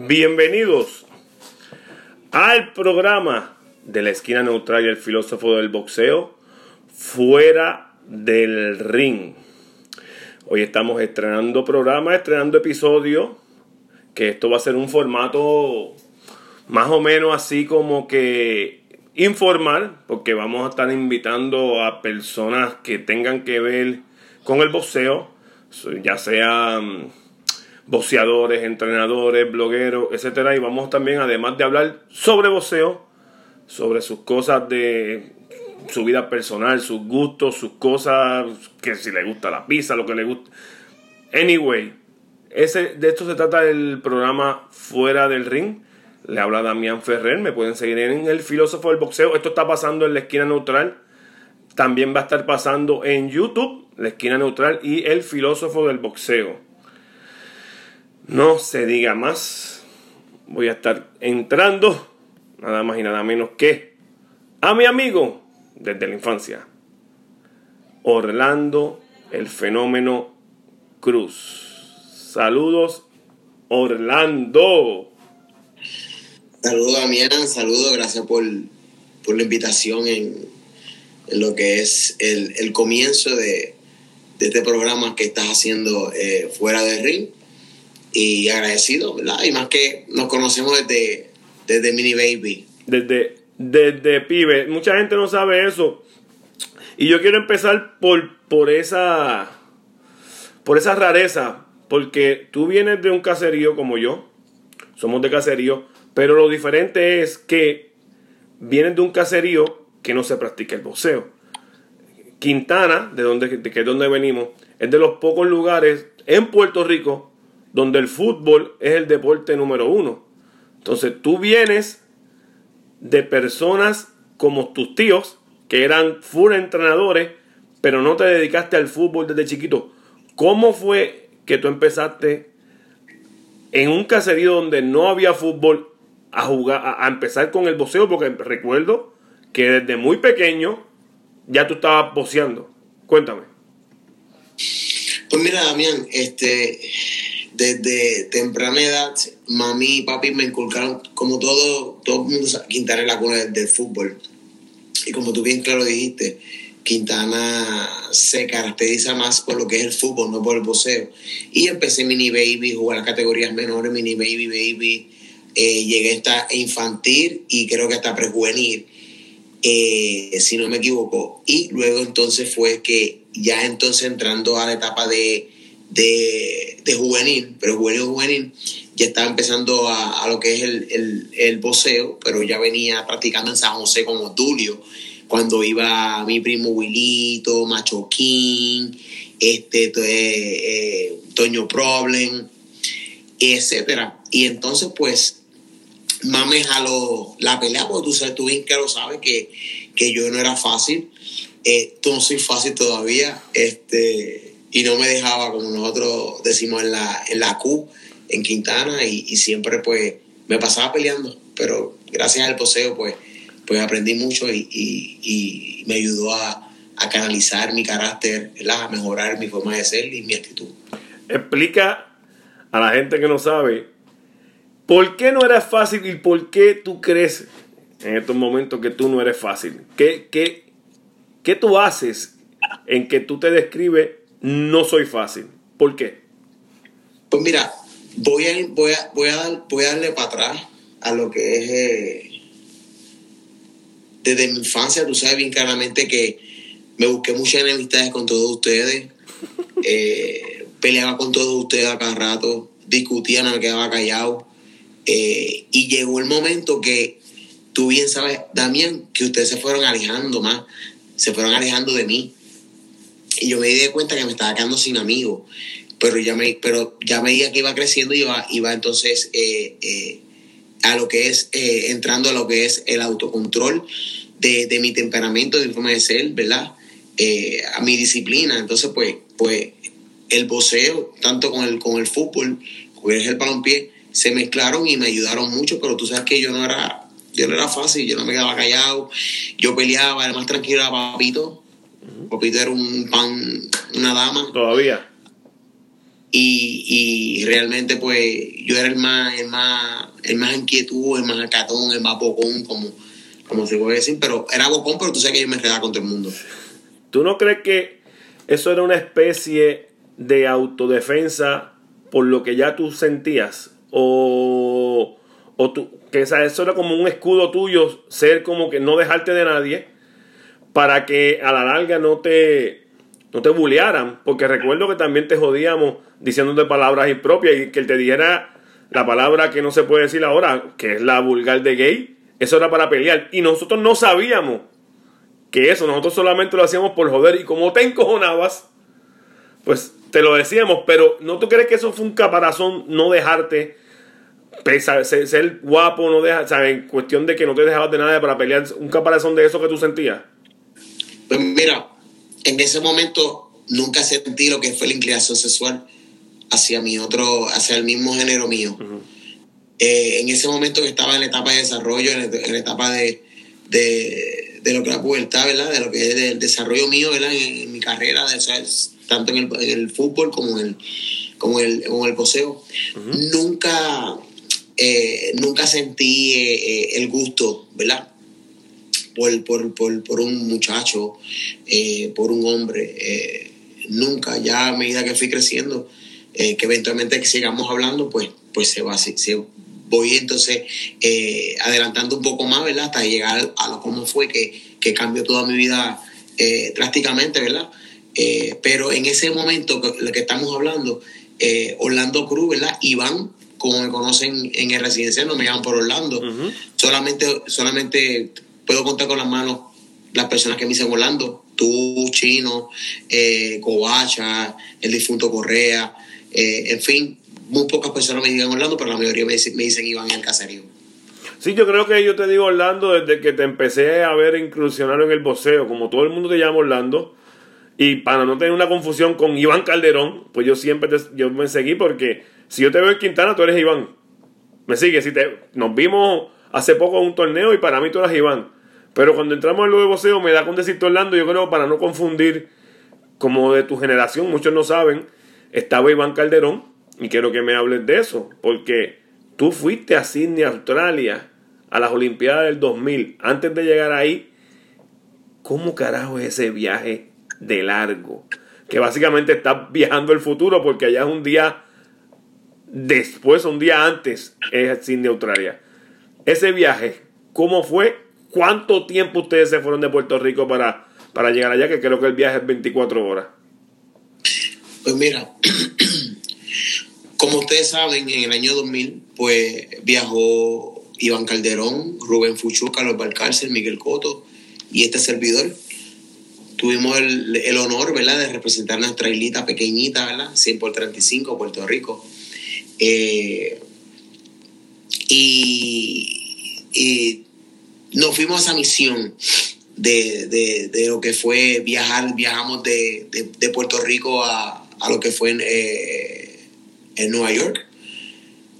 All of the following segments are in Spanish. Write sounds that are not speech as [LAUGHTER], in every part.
Bienvenidos al programa de la esquina neutral y el filósofo del boxeo fuera del ring. Hoy estamos estrenando programa, estrenando episodio, que esto va a ser un formato más o menos así como que informal, porque vamos a estar invitando a personas que tengan que ver con el boxeo, ya sean boxeadores, entrenadores, blogueros, etcétera, y vamos también además de hablar sobre boxeo, sobre sus cosas de su vida personal, sus gustos, sus cosas, que si le gusta la pizza, lo que le gusta. Anyway, ese, de esto se trata el programa Fuera del Ring. Le habla Damián Ferrer, me pueden seguir en El Filósofo del Boxeo. Esto está pasando en la esquina neutral. También va a estar pasando en YouTube, la esquina neutral y El Filósofo del Boxeo. No se diga más. Voy a estar entrando, nada más y nada menos que a mi amigo desde la infancia, Orlando el fenómeno Cruz. Saludos, Orlando. Saludos, Damián. Saludos, gracias por, la invitación en, lo que es el, comienzo de, este programa que estás haciendo eh, fuera del ring y agradecido, ¿verdad? Y más que nos conocemos desde, desde Mini Baby. Desde, desde pibe. Mucha gente no sabe eso. Y yo quiero empezar por, por esa por esa rareza. Porque tú vienes de un caserío como yo. Somos de caserío. Pero lo diferente es que vienes de un caserío que no se practica el boxeo. Quintana, de donde, de que es donde venimos, es de los pocos lugares en Puerto Rico donde el fútbol es el deporte número uno. Entonces tú vienes de personas como tus tíos, que eran full entrenadores, pero no te dedicaste al fútbol desde chiquito. ¿Cómo fue que tú empezaste en un caserío donde no había fútbol a jugar, a, empezar con el boxeo? Porque recuerdo que desde muy pequeño ya tú estabas boxeando. Cuéntame. Pues mira, Damián, este, desde temprana edad, mami y papi me inculcaron, como todo, todo el mundo sabe, Quintana es la cuna del, fútbol. Y como tú bien claro dijiste, Quintana se caracteriza más por lo que es el fútbol, no por el boxeo. Y empecé mini baby, jugar las categorías menores, mini baby, baby. Eh, llegué hasta infantil y creo que hasta prejuvenil, eh, si no me equivoco. Y luego entonces fue que ya entonces entrando a la etapa de de, de juvenil, pero juvenil juvenil, ya estaba empezando a, a lo que es el, el, el boceo, pero ya venía practicando en San José como Tulio, cuando iba mi primo Wilito, Machoquín, este, eh, eh, Toño Problem, etcétera. Y entonces, pues, más me jaló la pelea, porque tú sabes, tú bien que lo sabes, que, que yo no era fácil. Eh, tú no soy fácil todavía. Este, y no me dejaba, como nosotros decimos en la, en la Q, en Quintana, y, siempre pues me pasaba peleando, pero gracias al poseo pues, pues aprendí mucho y, y, me ayudó a, canalizar mi carácter, a mejorar mi forma de ser y mi actitud. Explica a la gente que no sabe, ¿por qué no era fácil y por qué tú crees en estos momentos que tú no eres fácil? ¿Qué, qué, qué tú haces en que tú te describes no soy fácil. ¿Por qué? Pues mira, voy a, voy a, voy a, dar, voy a darle para atrás a lo que es... Eh, desde mi infancia, tú sabes bien claramente que me busqué muchas enemistades con todos ustedes. [LAUGHS] Eh, peleaba con todos ustedes a cada rato. Discutía, no me quedaba callado. Eh, y llegó el momento que tú bien sabes, Damián, que ustedes se fueron alejando más. Se fueron alejando de mí yo me di cuenta que me estaba quedando sin amigos, pero ya me, pero ya que iba creciendo y iba, iba entonces eh, eh, a lo que es, eh, entrando a lo que es el autocontrol de, mi temperamento, de mi forma de ser, ¿verdad? a mi disciplina. Entonces, pues, pues el boxeo, tanto con el, con el fútbol, con el balompié, se mezclaron y me ayudaron mucho, pero tú sabes que yo no era, yo no era fácil, yo no me quedaba callado, yo peleaba, además tranquilo a papito, Popito era un pan, una dama. Todavía. y, y realmente pues yo era el más, el más, el más inquietud, el más acatón, el más bocón, como, como se puede decir, pero era bocón, pero tú sabes que yo me enredaba con todo el mundo. ¿Tú no crees que eso era una especie de autodefensa por lo que ya tú sentías? ¿O, o tú, que eso era como un escudo tuyo, ser como que no dejarte de nadie, para que a la larga no te, no te bullearan? Porque recuerdo que también te jodíamos diciéndote palabras impropias y que te dijera la palabra que no se puede decir ahora, que es la vulgar de gay, eso era para pelear. Y nosotros no sabíamos que eso, nosotros solamente lo hacíamos por joder. Y como te encojonabas, pues te lo decíamos, pero ¿no tú crees que eso fue un caparazón no dejarte ser, guapo, no deja, ¿sabes? En cuestión de que no te dejabas de nada para pelear, un caparazón de eso que tú sentías? Pues mira, en ese momento nunca sentí lo que fue la inclinación sexual hacia mi otro, hacia el mismo género mío. Eh, en ese momento que estaba en la etapa de desarrollo, en, la etapa de, de, de, lo que es la pubertad, ¿verdad? De lo que es el desarrollo mío, ¿verdad? En, mi carrera, de, tanto en el, en el, fútbol como en el, como el, como el poseo. Nunca, eh, nunca sentí eh, el gusto, ¿verdad? Por, por, por, por un muchacho, por un hombre. nunca, ya a medida que fui creciendo, que eventualmente que sigamos hablando, pues, pues se va, se, voy entonces eh, adelantando un poco más, ¿verdad? Hasta llegar a lo cómo fue que, que cambió toda mi vida eh, drásticamente, ¿verdad? Eh, pero en ese momento, lo que estamos hablando, Orlando Cruz, ¿verdad? Iván, como me conocen en el residencial, no me llaman por Orlando. solamente, solamente puedo contar con las manos las personas que me dicen Orlando. Tú, Chino, Covacha, el difunto Correa, en fin, muy pocas personas me digan Orlando, pero la mayoría me dicen, me dicen Iván el caserío. Sí, yo creo que yo te digo Orlando desde que te empecé a ver incursionar en el boxeo, como todo el mundo te llama Orlando. Y para no tener una confusión con Iván Calderón, pues yo siempre yo me seguí porque si yo te veo en Quintana, tú eres Iván. Me sigue, si te, nos vimos hace poco en un torneo y para mí tú eras Iván. Pero cuando entramos en lo de boxeo me da con decirte Orlando, yo creo para no confundir, como de tu generación, muchos no saben, estaba Iván Calderón, y quiero que me hables de eso, porque tú fuiste a Sydney, Australia, a las Olimpiadas del 2000. Antes de llegar ahí, ¿cómo carajo es ese viaje de largo? Que básicamente estás viajando el futuro porque allá es un día después, un día antes, es Sydney, Australia. Ese viaje, ¿cómo fue? ¿Cuánto tiempo ustedes se fueron de Puerto Rico para, para llegar allá? Que creo que el viaje es 24 horas. Pues mira, [CLEARS THROAT] como ustedes saben, en el año 2000, pues viajó Iván Calderón, Rubén Fuchú, Carlos Balcárcel, Miguel Coto y este servidor. Tuvimos el, honor, ¿verdad?, de representar nuestra islita pequeñita, ¿verdad?, 100 por 35, Puerto Rico. Eh, y, nos fuimos a esa misión de, lo que fue viajar, viajamos de, Puerto Rico a, lo que fue... Eh, en Nueva York,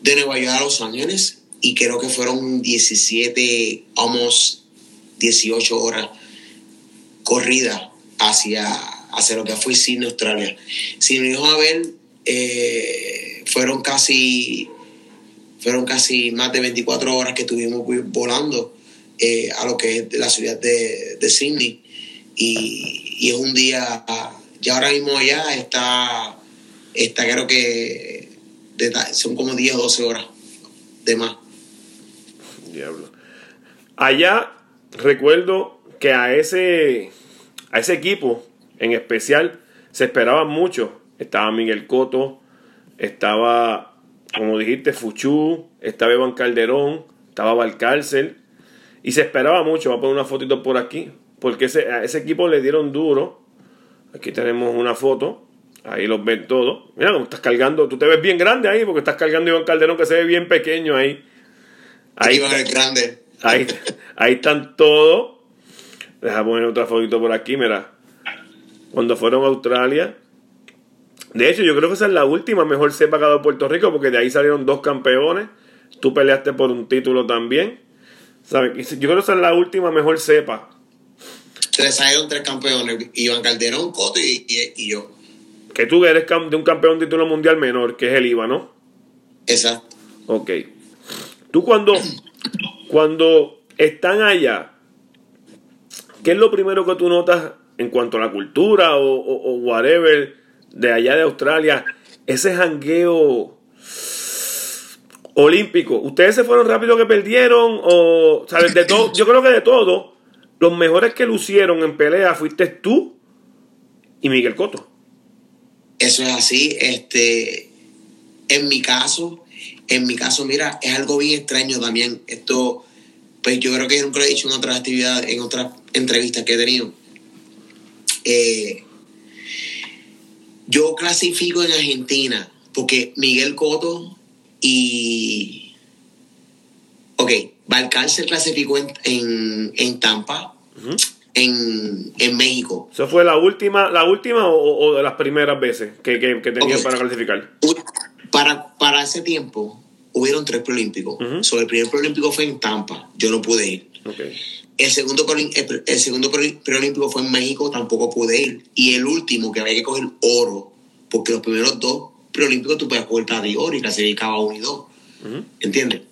de Nueva York a Los Ángeles, y creo que fueron 17, almost 18 horas corrida hacia, hacia lo que fue Sydney, Australia. Si dijo a ver, eh, fueron casi fueron casi más de 24 horas que estuvimos volando eh, a lo que es la ciudad de, de Sydney. Y, es un día, ya ahora mismo allá está, está creo que son como 10 o 12 horas de más. Diablo. Allá recuerdo que a ese, a ese equipo en especial se esperaba mucho. Estaba Miguel Coto, estaba, como dijiste, Fuchú, estaba Iván Calderón, estaba Valcárcel. Y se esperaba mucho. Voy a poner una fotito por aquí. Porque ese, a ese equipo le dieron duro. Aquí tenemos una foto. Ahí los ven todos. Mira cómo estás cargando. Tú te ves bien grande ahí porque estás cargando Iván Calderón que se ve bien pequeño ahí. Ahí grande. Ahí, ahí están todos. Deja poner otra fotito por aquí, mira. Cuando fueron a Australia. De hecho, yo creo que esa es la última mejor cepa que ha dado Puerto Rico porque de ahí salieron dos campeones. Tú peleaste por un título también. ¿Sabes? Yo creo que esa es la última mejor cepa. Tres salieron tres campeones. Iván Calderón, Coto y yo Que tú eres de un campeón de título mundial menor, que es el IVA, ¿no? Exacto. Ok. Tú cuando, cuando están allá, ¿qué es lo primero que tú notas en cuanto a la cultura o, o, whatever de allá de Australia? Ese jangueo olímpico. ¿Ustedes se fueron rápido que perdieron? O, ¿sabes? De todo, yo creo que de todo, los mejores que lucieron en pelea fuiste tú y Miguel Coto. Eso es así. Este, en mi caso, en mi caso, mira, es algo bien extraño también. Esto, pues yo creo que yo nunca lo he dicho en otras actividades, en otras entrevistas que he tenido. Eh, yo clasifico en Argentina porque Miguel Coto y. Ok, se clasificó en, en, Tampa en, México. ¿Eso fue la última, la última o, de las primeras veces que, que, tenían para clasificar? Para, para ese tiempo hubieron tres preolímpicos. el primer preolímpico fue en Tampa, yo no pude ir. El segundo, el, segundo preolímpico fue en México, tampoco pude ir. Y el último, que había que coger oro, porque los primeros dos preolímpicos tú puedes coger para de oro y clasificaba uno y dos. ¿Entiendes?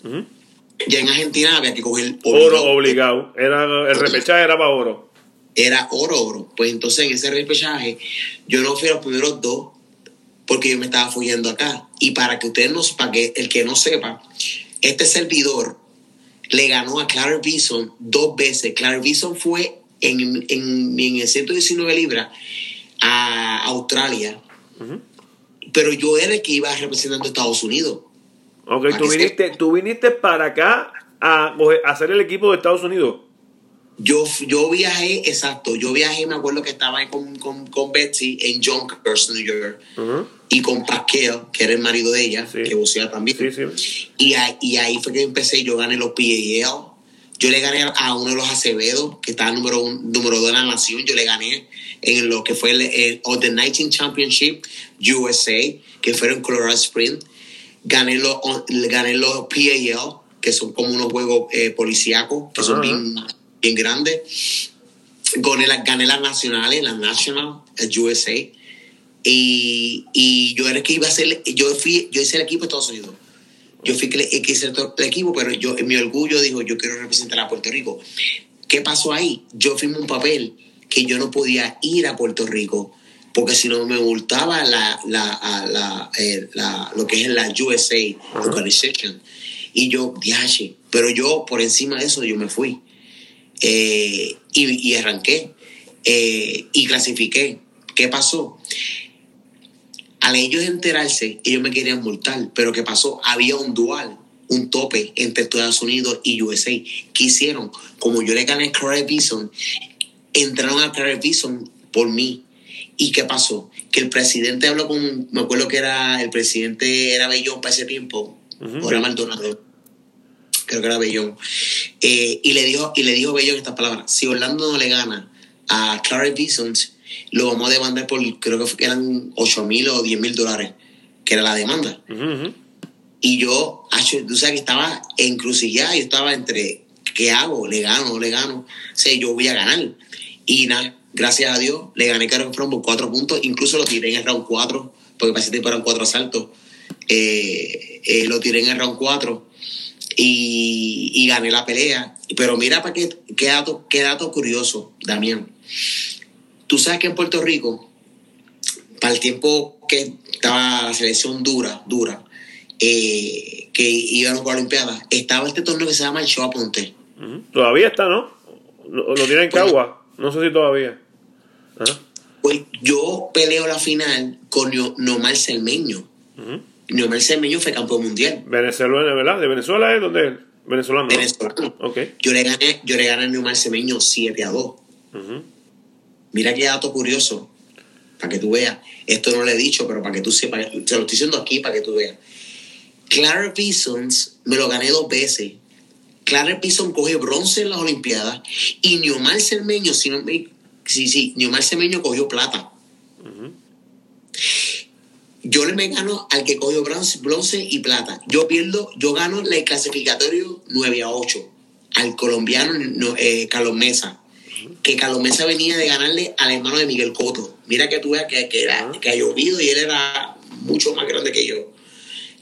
Ya en Argentina había que coger oro. obligado. Era, el repechaje era para oro. Era oro, oro. Pues entonces en ese repechaje yo no fui a los primeros dos porque yo me estaba fuyendo acá. Y para que ustedes no, para que el que no sepa, este servidor le ganó a Clarence Bison dos veces. Clarence Bison fue en, en, en el 119 libras a Australia, pero yo era el que iba representando a Estados Unidos. Ok, tú viniste, tú viniste para acá a, hacer el equipo de Estados Unidos. Yo, yo viajé, exacto, yo viajé, me acuerdo que estaba con, con, con Betsy en Yonkers, New York, y con Pasquale, que era el marido de ella, que vocea también. Y, ahí, y ahí fue que empecé, yo gané los PAL, yo le gané a uno de los Acevedo, que estaba número, uno, número dos de la nación, yo le gané en lo que fue el, el The 19 Championship USA, que fueron Colorado Springs gané los, gané los PAL, que son como unos juegos eh, policíacos, que son bien, bien grandes. Gané, gané las nacionales, las National, el USA. Y, y, yo era el que iba a ser, yo fui, yo hice el equipo de Estados Unidos. Yo fui el que hice el equipo, pero yo en mi orgullo dijo, yo quiero representar a Puerto Rico. ¿Qué pasó ahí? Yo firmé un papel que yo no podía ir a Puerto Rico porque si no me multaba la, la, la, eh, la, lo que es la USA Organization. Y yo, viaje, pero yo por encima de eso yo me fui. Eh, y, y, arranqué eh, y clasifiqué. ¿Qué pasó? Al ellos enterarse, ellos me querían multar, pero ¿qué pasó? Había un dual, un tope entre Estados Unidos y USA. ¿Qué hicieron? Como yo le gané a Craig Bison, entraron a Craig Bison por mí ¿Y qué pasó? Que el presidente habló con, me acuerdo que era, el presidente era Bellón para ese tiempo, o era Maldonado, creo que era Bellón, eh, y le dijo, y le dijo Bellón estas palabras, si Orlando no le gana a Clarence Bisons, lo vamos a demandar por, creo que eran 8 mil o 10 mil dólares, que era la demanda. Y yo, tú sabes que estaba encrucijada, yo estaba entre, ¿qué hago? ¿Le gano? ¿No le gano? O sea, yo voy a ganar. Y nada, gracias a Dios, le gané Karen From por cuatro puntos. Incluso lo tiré en el round 4, porque para ese tiempo eran cuatro asaltos. Eh, eh, lo tiré en el round 4 y, gané la pelea. Pero mira para qué, qué, dato, qué dato curioso, Damián. Tú sabes que en Puerto Rico, para el tiempo que estaba la selección dura, dura, eh, que iban a las Olimpiadas, estaba este torneo que se llama el Show Aponte. Todavía está, ¿no? Lo, tiene en Cagua. No sé si todavía. Pues yo peleo la final con Nomar Cermeño. Uh Nomar Cermeño fue campeón mundial. Venezuela, ¿verdad? ¿De Venezuela es donde es? Venezolano. Venezolano. Okay. Yo le gané, yo le gané a Nomar Cermeño 7 a 2. Mira qué dato curioso. Para que tú veas. Esto no lo he dicho, pero para que tú sepas. Te lo estoy diciendo aquí para que tú veas. Clara Bisons me lo gané dos veces. Clara Pison coge bronce en las Olimpiadas y Neomar Cermeño, si no me Sí, sí, Neomar Semeño cogió plata. Yo le me gano al que cogió bronce, bronce y plata. Yo pierdo, yo gano el clasificatorio 9 a 8 al colombiano eh, Carlos Mesa. Que Carlos Mesa venía de ganarle al hermano de Miguel Coto. Mira que tú veas que, que, era, que ha llovido y él era mucho más grande que yo.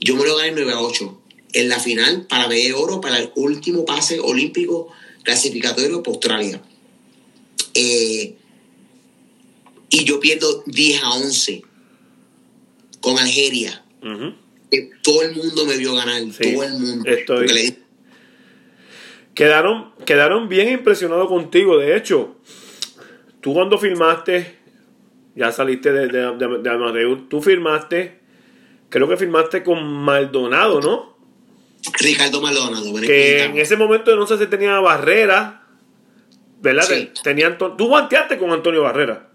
Yo me lo gané 9 a 8. En la final, para de oro, para el último pase olímpico clasificatorio para Australia. Eh, y yo pierdo 10 a 11 con Algeria. Que todo el mundo me vio ganar, todo el mundo. Estoy... Le Quedaron, quedaron bien impresionados contigo. De hecho, tú cuando filmaste, ya saliste de, de, de- de tú filmaste, creo que filmaste con Maldonado, ¿no? Ricardo Maldonado, Que en ese momento no sé si tenía Barrera, ¿verdad? Sí. Tenía Anto- tú guanteaste con Antonio Barrera.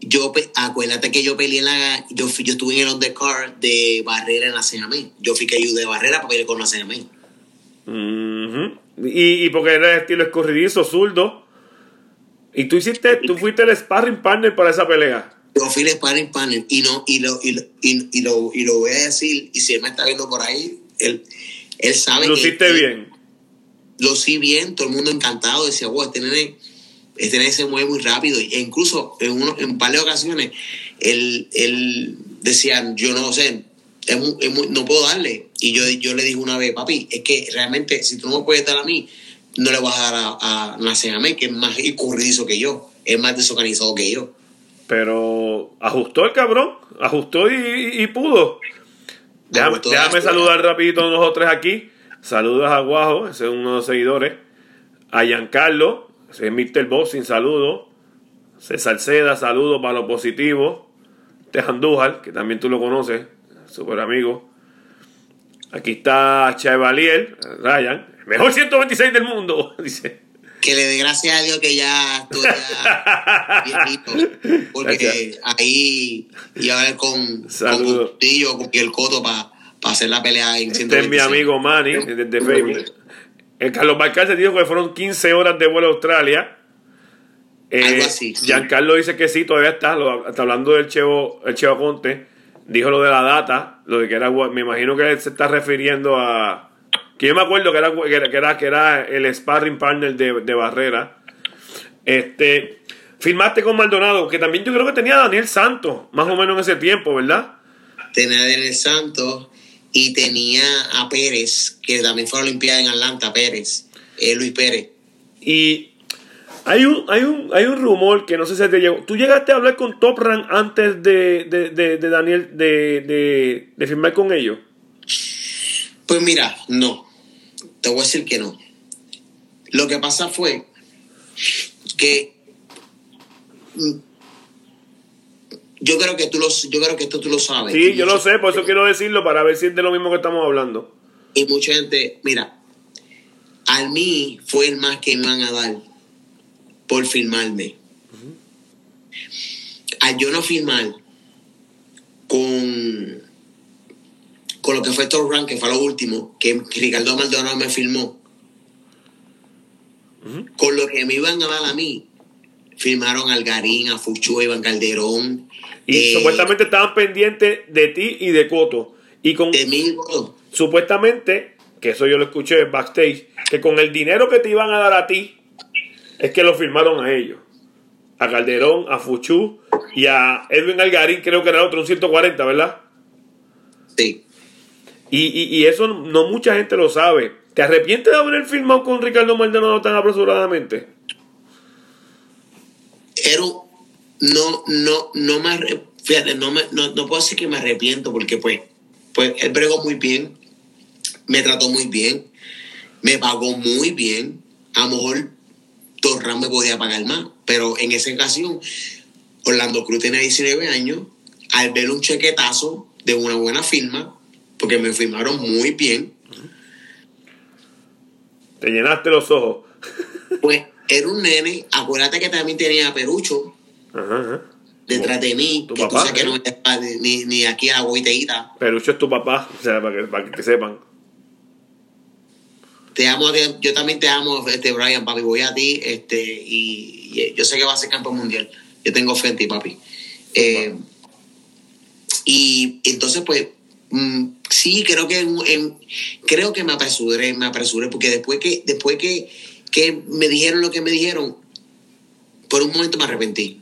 Yo, acuérdate que yo peleé en la. Yo, fui- yo estuve en el undercard de Barrera en la CNM. Yo fui que ayudé a Barrera para pelear con la CNM. Ujú. y, y porque era de estilo escorridizo, zurdo. Y tú hiciste, tú fuiste el sparring partner para esa pelea. Yo fui el sparring partner y, no, y, lo, y, lo, y, y lo, y lo voy a decir. Y si él me está viendo por ahí, él, él sabe Lo que. hiciste bien. Lo sí bien, todo el mundo encantado. Decía, wow, este nene, este nene se mueve muy rápido. E incluso en, uno, en un par de ocasiones, él, él decía, yo no sé, es muy- es muy- no puedo darle. Y yo, yo le dije una vez, papi, es que realmente si tú no me puedes dar a mí, no le vas a dar a, a que es más escurridizo que yo, es más desorganizado que yo. Pero ajustó el cabrón, ajustó y, y- y pudo. Déjame, déjame saludar rapidito a nosotros aquí. Saludos a Guajo, ese es uno de los seguidores. A Giancarlo, ese es Mr. Boxing, saludo. César Seda, saludos para lo positivo. Tejandújar, que también tú lo conoces, super amigo. Aquí está Chevalier, Ryan, el mejor 126 del mundo, [LAUGHS] dice. Que le dé gracias a Dios que ya estoy ya [LAUGHS] viejito. Porque Gracias. ahí iba a ver con, con con el Coto para hacer la pelea en Este es mi 126. amigo Manny, desde Facebook. El Carlos Balcarce dijo que fueron 15 horas de vuelo a Australia. Eh, Algo así, sí. Giancarlo dice que sí, todavía está, lo- está hablando del Chevo, el Chevo Conte. Dijo lo de la data, lo de que era, me imagino que él se está refiriendo a, que yo me acuerdo que era, que era, que era, que era el sparring partner de, de Barrera. Este, firmaste con Maldonado, que también yo creo que tenía a Daniel Santos, más o menos en ese tiempo, ¿verdad? Tenía a Daniel Santos y tenía a Pérez, que también fue a la Olimpiada en Atlanta, Pérez, eh, Luis Pérez. Y hay un, hay un, hay un rumor que no sé si te llegó. ¿Tú llegaste a hablar con Top Rank antes de, de, de, de Daniel de, de, de firmar con ellos? Pues mira, no. Te voy a decir que no. Lo que pasa fue que yo creo que tú lo, yo creo que esto tú lo sabes. Sí, yo lo sé, por eso quiero decirlo para ver si es de lo mismo que estamos hablando. Y mucha gente, mira, a mí fue el más que me van a dar por firmarme. Al yo no firmar con, con lo que fue Rank, que fue lo último, que Ricardo Maldonado me firmó, con lo que me iban a dar a mí, firmaron a Algarín, a Fuchu, a Iván Calderón. Y eh, supuestamente estaban pendientes de ti y de Coto. Y con de mí, supuestamente, que eso yo lo escuché backstage, que con el dinero que te iban a dar a ti, es que lo firmaron a ellos. A Calderón, a Fuchu y a Edwin Algarín, creo que era otro, un 140, ¿verdad? sí. Y, y, y eso no mucha gente lo sabe. ¿Te arrepientes de haber firmado con Ricardo Maldonado tan apresuradamente? Un- no no no fíjate no me no, no puedo decir que me arrepiento porque pues pues él bregó muy bien me trató muy bien me pagó muy bien a lo mejor Torran me podía pagar más pero en esa ocasión Orlando Cruz tenía 19 años al ver un chequetazo de una buena firma porque me firmaron muy bien Te llenaste los ojos. pues era un nene acuérdate que también tenía a Perucho Ajá, ajá. detrás de mí, que tú papá, sabes que ¿eh? no me ni, ni, aquí a la boiteíta. Perucho es tu papá, o sea, para que, para que sepan. Te amo, yo también te amo, este Brian, papi, voy a ti, este, y, y yo sé que va a ser campeón mundial. Yo tengo fe en ti, papi. Eh, y entonces, pues, mm, sí, creo que en- en- creo que me apresuré, me apresuré, porque después que, después que, que me dijeron lo que me dijeron, por un momento me arrepentí.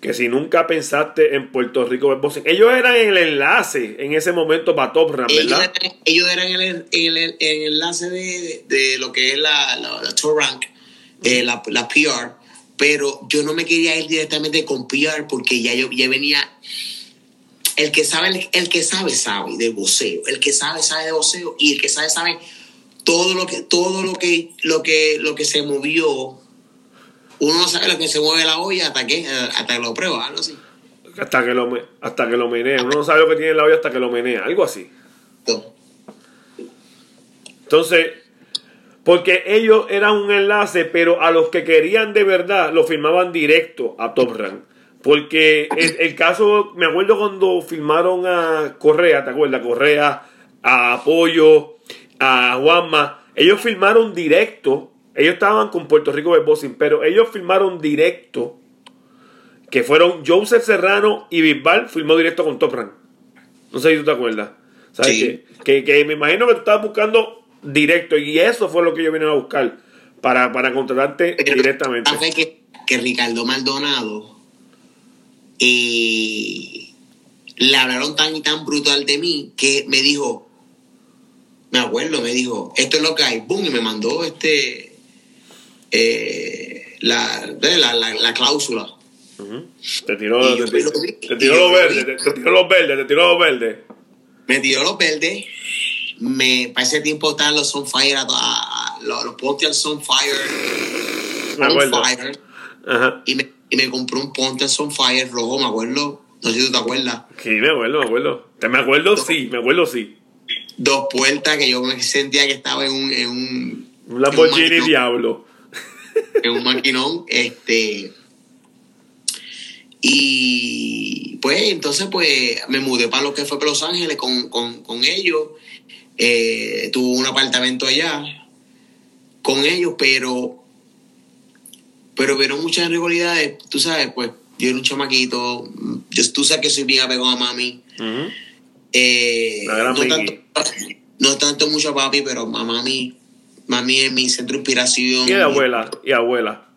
que si nunca pensaste en Puerto Rico ellos eran el enlace en ese momento para Top Rank, ¿verdad? Ellos eran, el, el, el, enlace de, de, lo que es la, la, Top Rank, eh, la, la, PR, pero yo no me quería ir directamente con PR porque ya yo ya venía. El que sabe, el, que sabe, sabe de voceo. El que sabe, sabe de voceo. Y el que sabe, sabe todo lo que, todo lo que, lo que, lo que se movió uno no sabe lo que se mueve la olla hasta que, hasta que lo prueba, algo así. Hasta que lo, hasta que lo menea. Uno no sabe lo que tiene la olla hasta que lo menea, algo así. Entonces, porque ellos eran un enlace, pero a los que querían de verdad lo firmaban directo a Top Rank. Porque el, el, caso, me acuerdo cuando firmaron a Correa, ¿te acuerdas? Correa, a Apoyo, a Juanma. Ellos firmaron directo ellos estaban con Puerto Rico Boxing, pero ellos firmaron directo, que fueron Joseph Serrano y Bisbal firmó directo con Top Rank. No sé si tú te acuerdas. ¿Sabes? Que, que, me imagino que tú estabas buscando directo y eso fue lo que ellos vinieron a buscar para, para contratarte directamente. Que, que Ricardo Maldonado y le hablaron tan y tan brutal de mí que me dijo, me acuerdo, me dijo, esto es lo que hay, boom, y me mandó este eh, la, la, la, cláusula. Te tiró, te, tiró los verdes, te, tiró los verdes, te tiró los verdes. Me tiró los verdes. Me, para ese tiempo estaban los Sunfire, los, los Pontiac Sunfire. On fire. Y, me, y me compré un Pontiac Sunfire rojo, me acuerdo. No sé si tú te acuerdas. Sí, me acuerdo, me acuerdo. Te me acuerdo, sí, me acuerdo, sí. Dos puertas que yo me sentía que estaba en un. En un, un Lamborghini Diablo en un maquinón. Este, y pues entonces pues me mudé para lo que fue Los Ángeles con, con, ellos. Eh, tuve un apartamento allá con ellos, pero pero vieron muchas rivalidades. Tú sabes, pues yo era un chamaquito. Yo, tú sabes que soy bien apegado a mami. Eh, no, tanto, [LAUGHS] no tanto mucho a papi, pero a mami Mami es mi centro de inspiración. Y abuela, y abuela.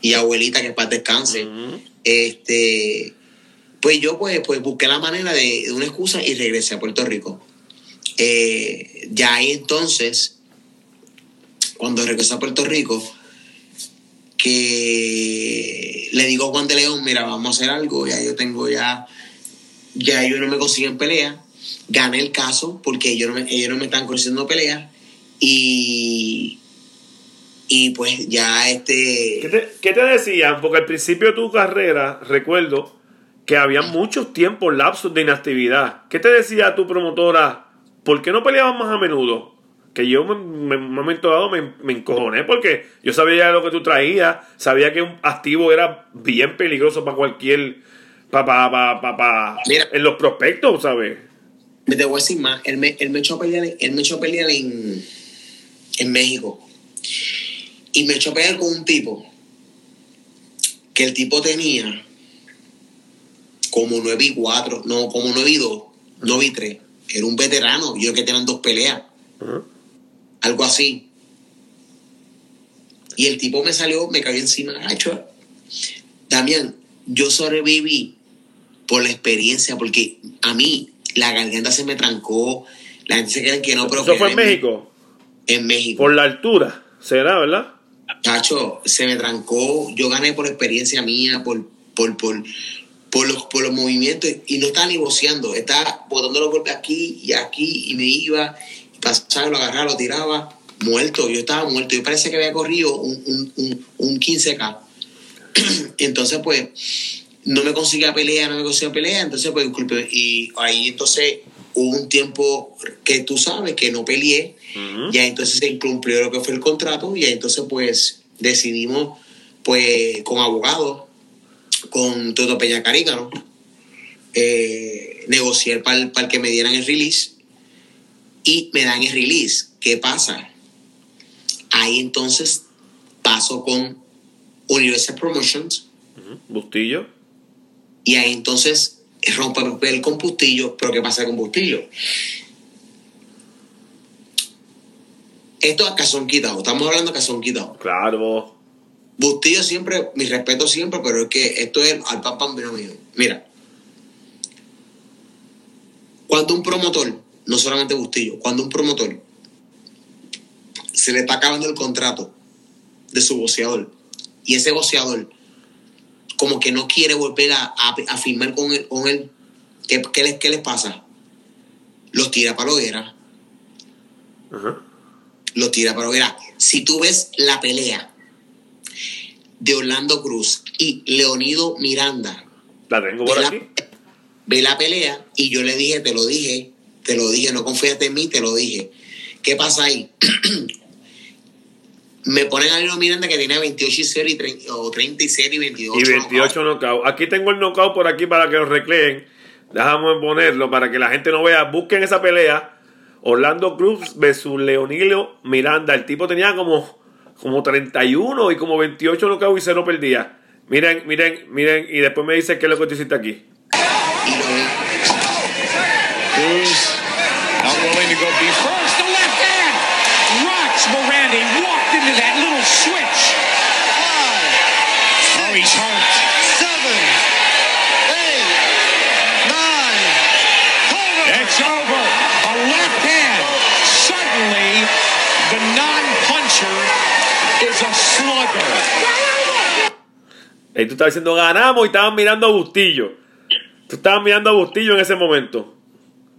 Y abuelita, que para descanse. Este, pues yo pues, pues busqué la manera de, una excusa y regresé a Puerto Rico. Eh, ya ahí entonces, cuando regresé a Puerto Rico, que le digo a Juan de León, mira, vamos a hacer algo, ya yo tengo ya, ya ellos no me consiguen pelea, gané el caso porque ellos no me, ellos no me están consiguiendo pelea y, y pues ya este... ¿Qué te, ¿Qué te, decían? Porque al principio de tu carrera, recuerdo que había muchos tiempos, lapsos de inactividad. ¿Qué te decía tu promotora? ¿Por qué no peleabas más a menudo? Que yo en un momento dado me, me, encojoné porque yo sabía lo que tú traías, sabía que un activo era bien peligroso para cualquier... Para, para, para, en los prospectos, ¿sabes? Te voy a decir más, él me, él me echó a pelear, él me echó a pelear en en México. Y me echó a pelear con un tipo que el tipo tenía como 9 y 4, no, como 9 y 2, 9 y 3. Era un veterano, yo que tenían dos peleas. Algo así. Y el tipo me salió, me cayó encima. Damian Damián, yo sobreviví por la experiencia, porque a mí la garganta se me trancó. La gente se cree que no, pero. ¿Eso fue en México? en México. Por la altura, será, ¿verdad? Chacho, se me trancó. Yo gané por experiencia mía, por, por, por, por, los, por los movimientos. Y no estaba negociando. Estaba botando los golpes aquí y aquí y me iba. Y pasaba, lo agarraba, lo tiraba. Muerto. Yo estaba muerto. Yo parece que había corrido un, un, un, 15K. [CLEARS THROAT] entonces, pues, no me conseguía pelea, no me conseguía pelea. Entonces, pues, disculpe. Y ahí entonces hubo un tiempo que tú sabes que no peleé y ahí entonces se cumplió lo que fue el contrato y ahí entonces pues decidimos pues con abogados, con Toto Peña Carícano, eh, negociar para el, que me dieran el release y me dan el release. ¿Qué pasa? Ahí entonces paso con Universal Promotions. Bustillo. Y ahí entonces rompe el con Bustillo, pero ¿qué pasa con Bustillo? Esto a son quitado, estamos hablando a son quitado. Claro. Bustillo siempre, mi respeto siempre, pero es que esto es al papá mío. Mira, cuando un promotor, no solamente Bustillo, cuando un promotor se le está acabando el contrato de su boxeador y ese boxeador como que no quiere volver a, a, firmar con él, con él ¿qué, qué, les, ¿qué les pasa? Los tira para la hoguera. Los tira para la hoguera. Si tú ves la pelea de Orlando Cruz y Leonido Miranda. La tengo por aquí. ve la pelea y yo le dije, te lo dije, te lo dije, no confías en mí, te lo dije. ¿Qué pasa ahí? [CLEARS THROAT] me ponen a Leonido Miranda que tiene 28 y 0 y 30, o 30 y 0 y 28 Y 28 knockout. Aquí tengo el knockout por aquí para que lo recleen. Déjame ponerlo para que la gente no vea. Busquen esa pelea. Orlando Cruz versus Leonilio Miranda. El tipo tenía como, como 31 y como 28 knockout y 0 perdía. Miren, miren, miren. Y después me dice qué es lo que tú hiciste aquí. Cruz, Over. It's over. A left hand. Suddenly, the non-puncher is a slugger. Y tú estabas diciendo ganamos y estaban mirando a Bustillo. Tú estabas mirando a Bustillo en ese momento.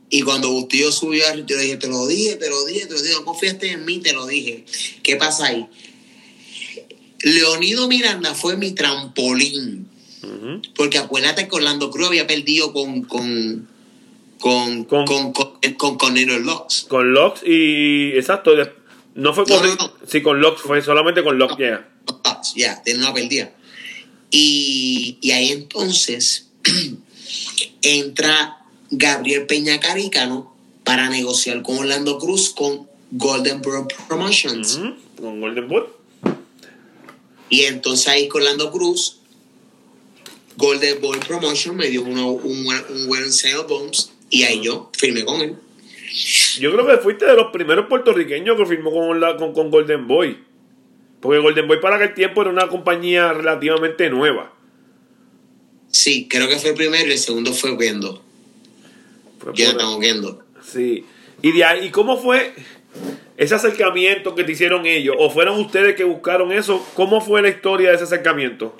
Y cuando Bustillo subió, yo le dije, te lo dije, te lo dije, te lo dije, no confiaste en mí, te lo dije. ¿Qué pasa ahí? Leonido Miranda fue mi trampolín. Porque acuérdate que Orlando Cruz había perdido con con con con, con, con, con, Locks. Con Locks y exacto, no fue con sí con Locks, fue solamente con Locks, ya. Ya, tiene una pérdida. Y, y ahí entonces [CLEARS THROAT] entra Gabriel Peña Caricano para negociar con Orlando Cruz con Golden Boy Promotions. Con Golden Boy. Y entonces ahí con Orlando Cruz, Golden Boy Promotion me dio uno, un, un buen sale bombs y ahí yo firmé con él. Yo creo que fuiste de los primeros puertorriqueños que firmó con, con, con Golden Boy. Porque Golden Boy para aquel tiempo era una compañía relativamente nueva. Sí, creo que fue el primero y el segundo fue Viendo. Ya estamos viendo. Sí. Y de ahí, ¿y cómo fue ese acercamiento que te hicieron ellos? ¿O fueron ustedes que buscaron eso? ¿Cómo fue la historia de ese acercamiento?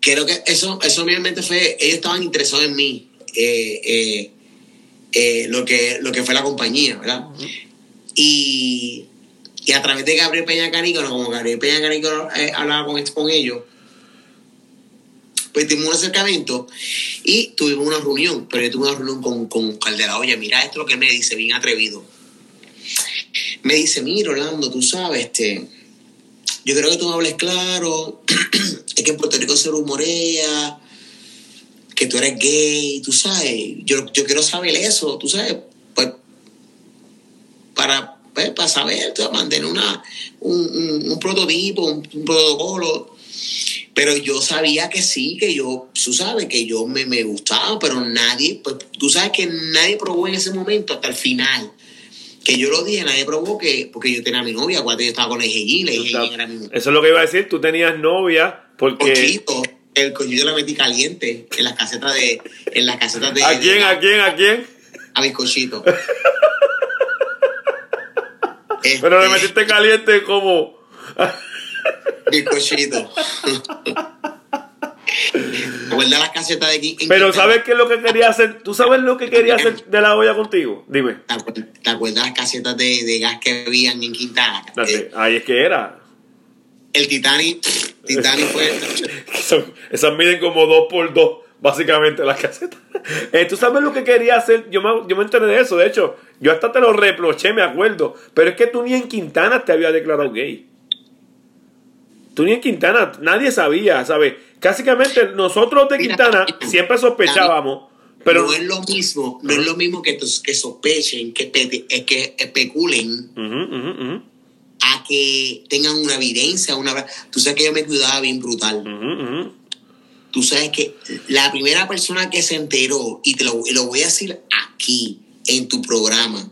Creo que eso, eso obviamente fue, ellos estaban interesados en mí, eh, eh, eh, lo, que, lo que fue la compañía, ¿verdad? y, y, a través de Gabriel Peña Canícono, como Gabriel Peña Canícono hablaba con, con ellos, pues tuvimos un acercamiento y tuvimos una reunión, pero yo tuve una reunión con, con Caldera. Oye, mira esto lo que me dice, bien atrevido. Me dice, mira, Orlando, tú sabes, este, yo creo que tú me hables claro, [CLEARS THROAT] es que en Puerto Rico se rumorea que tú eres gay, tú sabes, yo, yo quiero saber eso, tú sabes, pues, para, pues, para saber, mantener una, un, un, prototipo, un protocolo pero yo sabía que sí, que yo, tú sabes, que yo me, me gustaba, pero nadie, pues tú sabes que nadie probó en ese momento hasta el final. Que yo lo dije, nadie probó que, porque yo tenía a mi novia, cuando yo estaba con el mi Eso es lo que iba a decir, tú tenías novia, porque... el cochito la metí caliente en las casetas de... En las casetas de ¿A quién, a quién, a quién? A mi cochito. Pero le metiste caliente como... [LAUGHS] Bizcochito. Guarda las casetas de aquí. Pero ¿sabes qué es lo que quería hacer? ¿Tú sabes lo que quería hacer de la olla contigo? Dime. ¿Te acuerdas las casetas de, de gas que habían en Quintana? Eh, ahí es que era. El Titanic. Titanic fue. esas miden como dos por dos, básicamente, las casetas. [LAUGHS] Eh, ¿Tú sabes lo que quería hacer? Yo me, yo me enteré de eso. De hecho, yo hasta te lo reproché, me acuerdo. Pero es que tú ni en Quintana te había declarado gay. Tú ni en Quintana, nadie sabía, ¿sabes? Básicamente nosotros de Quintana siempre sospechábamos. Pero no es lo mismo, no es lo mismo que, que sospechen, que, que especulen a que tengan una evidencia, una tú sabes que yo me cuidaba bien brutal. Tú sabes que la primera persona que se enteró, y te lo, lo voy a decir aquí, en tu programa,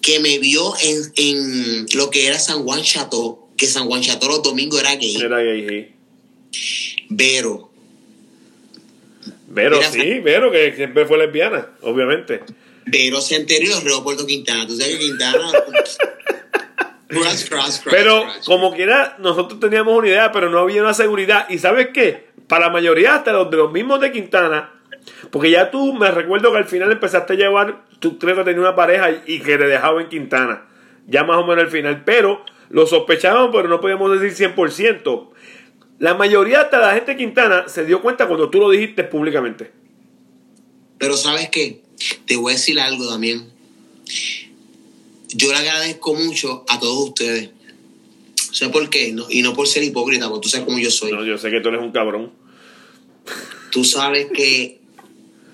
que me vio en, en lo que era San Juan Chateau, que San Juan Chateau los domingos era gay. Era gay, sí. Vero. Vero, sí, Vero, que siempre fue lesbiana, obviamente. Vero se enteró de Puerto Quintana. Tú sabes que Quintana. [LAUGHS] pero como quiera, nosotros teníamos una idea, pero no había una seguridad. ¿Y sabes qué? Para la mayoría, hasta los de los mismos de Quintana, porque ya tú me recuerdo que al final empezaste a llevar, tú creo que tenías una pareja y que te dejaba en Quintana. Ya más o menos al final. Pero lo sospechaban, pero no podíamos decir 100%. La mayoría hasta la gente de Quintana se dio cuenta cuando tú lo dijiste públicamente. Pero sabes qué, te voy a decir algo también. Yo le agradezco mucho a todos ustedes. ¿Sabes por qué? No, y no por ser hipócrita, porque tú sabes cómo yo soy. No, yo sé que tú eres un cabrón. Tú sabes que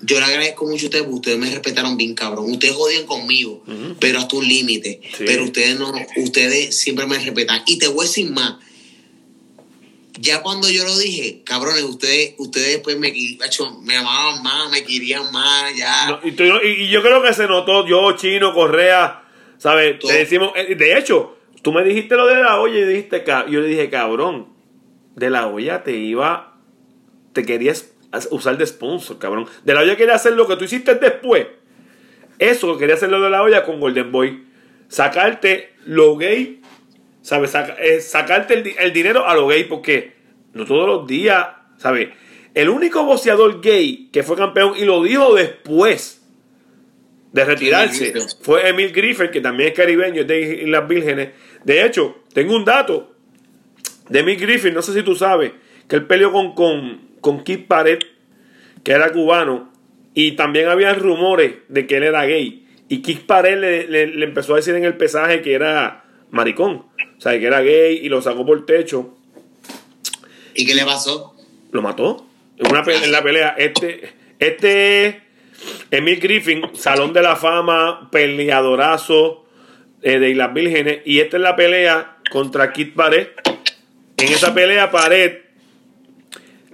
yo le agradezco mucho a ustedes porque ustedes me respetaron bien, cabrón. Ustedes jodían conmigo, pero hasta un límite. Pero ustedes no, ustedes siempre me respetan. Y te voy a decir más. Ya cuando yo lo dije, cabrones, ustedes, ustedes después me, me amaban más, me querían más, ya. y, yo creo que se notó, yo, Chino, Correa, ¿sabes? Te decimos, eh, de hecho, tú me dijiste lo de la olla y dijiste, yo le dije, cabrón, de la olla te iba, te querías usar de sponsor, cabrón. De la olla quería hacer lo que tú hiciste después. Eso quería hacerlo de la olla con Golden Boy. Sacarte lo gay, ¿sabes? Eh, sacarte el, dinero a lo gay, porque no todos los días, ¿sabes? El único boxeador gay que fue campeón y lo dijo después de retirarse fue Emil Griffith, que también es caribeño, es de las Vírgenes. De hecho, tengo un dato de Emil Griffith, no sé si tú sabes, que él peleó con, con con Kid Pared, que era cubano, y también había rumores de que él era gay. Y Kid Pared le, empezó a decir en el pesaje que era maricón, o sea, que era gay y lo sacó por el techo. ¿Y qué le pasó? Lo mató. En, una en la pelea. Este, este Emil Griffin, Salón de la Fama, peleadorazo eh, de Islas Vírgenes. Y esta es la pelea contra Kid Pared. En esa pelea, Pared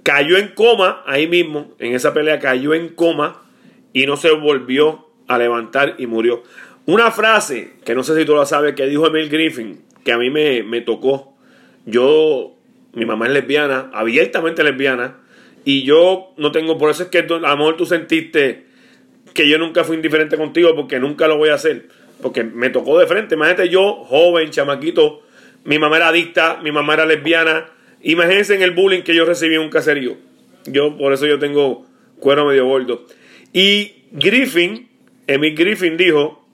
cayó en coma ahí mismo, en esa pelea cayó en coma y no se volvió a levantar y murió. Una frase que no sé si tú la sabes que dijo Emil Griffin, que a mí me, me tocó. Yo, mi mamá es lesbiana, abiertamente lesbiana, y yo no tengo, por eso es que a lo tú sentiste que yo nunca fui indiferente contigo porque nunca lo voy a hacer, porque me tocó de frente. Imagínate yo, joven, chamaquito, mi mamá era adicta, mi mamá era lesbiana, Imagínense en el bullying que yo recibí en un caserío. Yo, por eso yo tengo cuero medio gordo. Y Griffin, Emil Griffin dijo,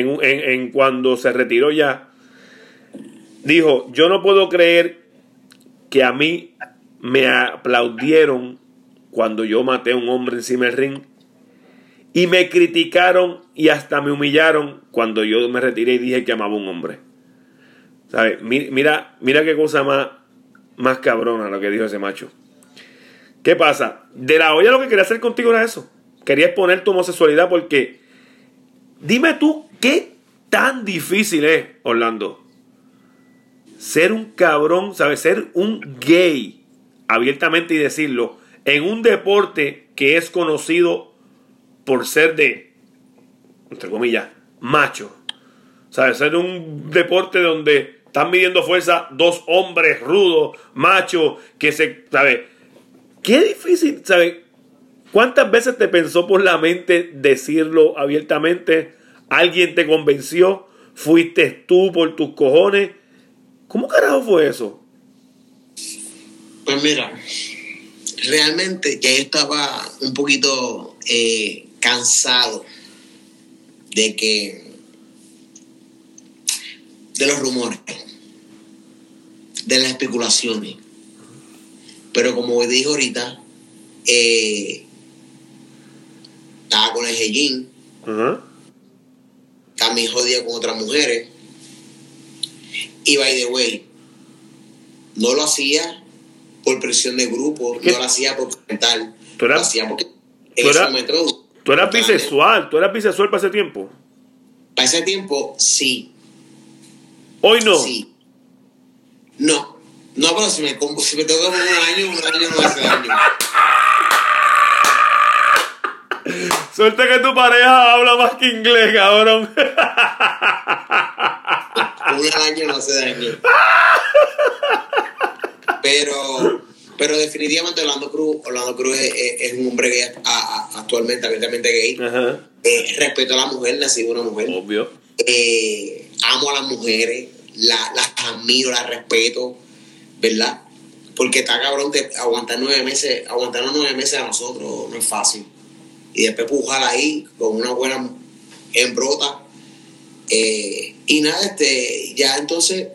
en, cuando se retiró ya, dijo, yo no puedo creer que a mí me aplaudieron cuando yo maté a un hombre encima del ring y me criticaron y hasta me humillaron cuando yo me retiré y dije que amaba a un hombre. Mira, mira qué cosa más más cabrona lo que dijo ese macho. ¿Qué pasa? De la olla lo que quería hacer contigo era eso. Quería exponer tu homosexualidad porque dime tú qué tan difícil es, Orlando, ser un cabrón, ¿sabes? Ser un gay, abiertamente y decirlo, en un deporte que es conocido por ser de, entre comillas, macho. ¿Sabes? Ser un deporte donde están midiendo fuerza dos hombres rudos, machos, que se, ¿sabe? Qué difícil, ¿sabe? ¿Cuántas veces te pensó por la mente decirlo abiertamente? ¿Alguien te convenció? ¿Fuiste tú por tus cojones? ¿Cómo carajo fue eso? Pues mira, realmente ya yo estaba un poquito eh, cansado de que de los rumores de las especulaciones. Pero como dijo ahorita, eh, estaba con el Jellín, también jodía con otras mujeres. Y by the way, no lo hacía por presión de grupo, no lo hacía por mental, lo hacía porque en ese momento. Tú eras bisexual, tú eras bisexual para ese tiempo. Para ese tiempo, sí. Hoy no. Sí. No, no, pero si me, si me toca un año, un año no hace daño. [LAUGHS] Suerte que tu pareja habla más que inglés, cabrón. Al año no hace daño. Pero, pero definitivamente Orlando Cruz, Orlando Cruz es, es- es un hombre gay a- a- actualmente, abiertamente gay. Ajá. Eh, respeto a la mujer, nacido una mujer. Obvio. Eh, amo a las mujeres, la- las admiro, las respeto, ¿verdad? Porque está cabrón de aguantar nueve meses, aguantarnos nueve meses a nosotros no es fácil. Y después pujar ahí con una buena embrota. Eh, y nada, este, ya entonces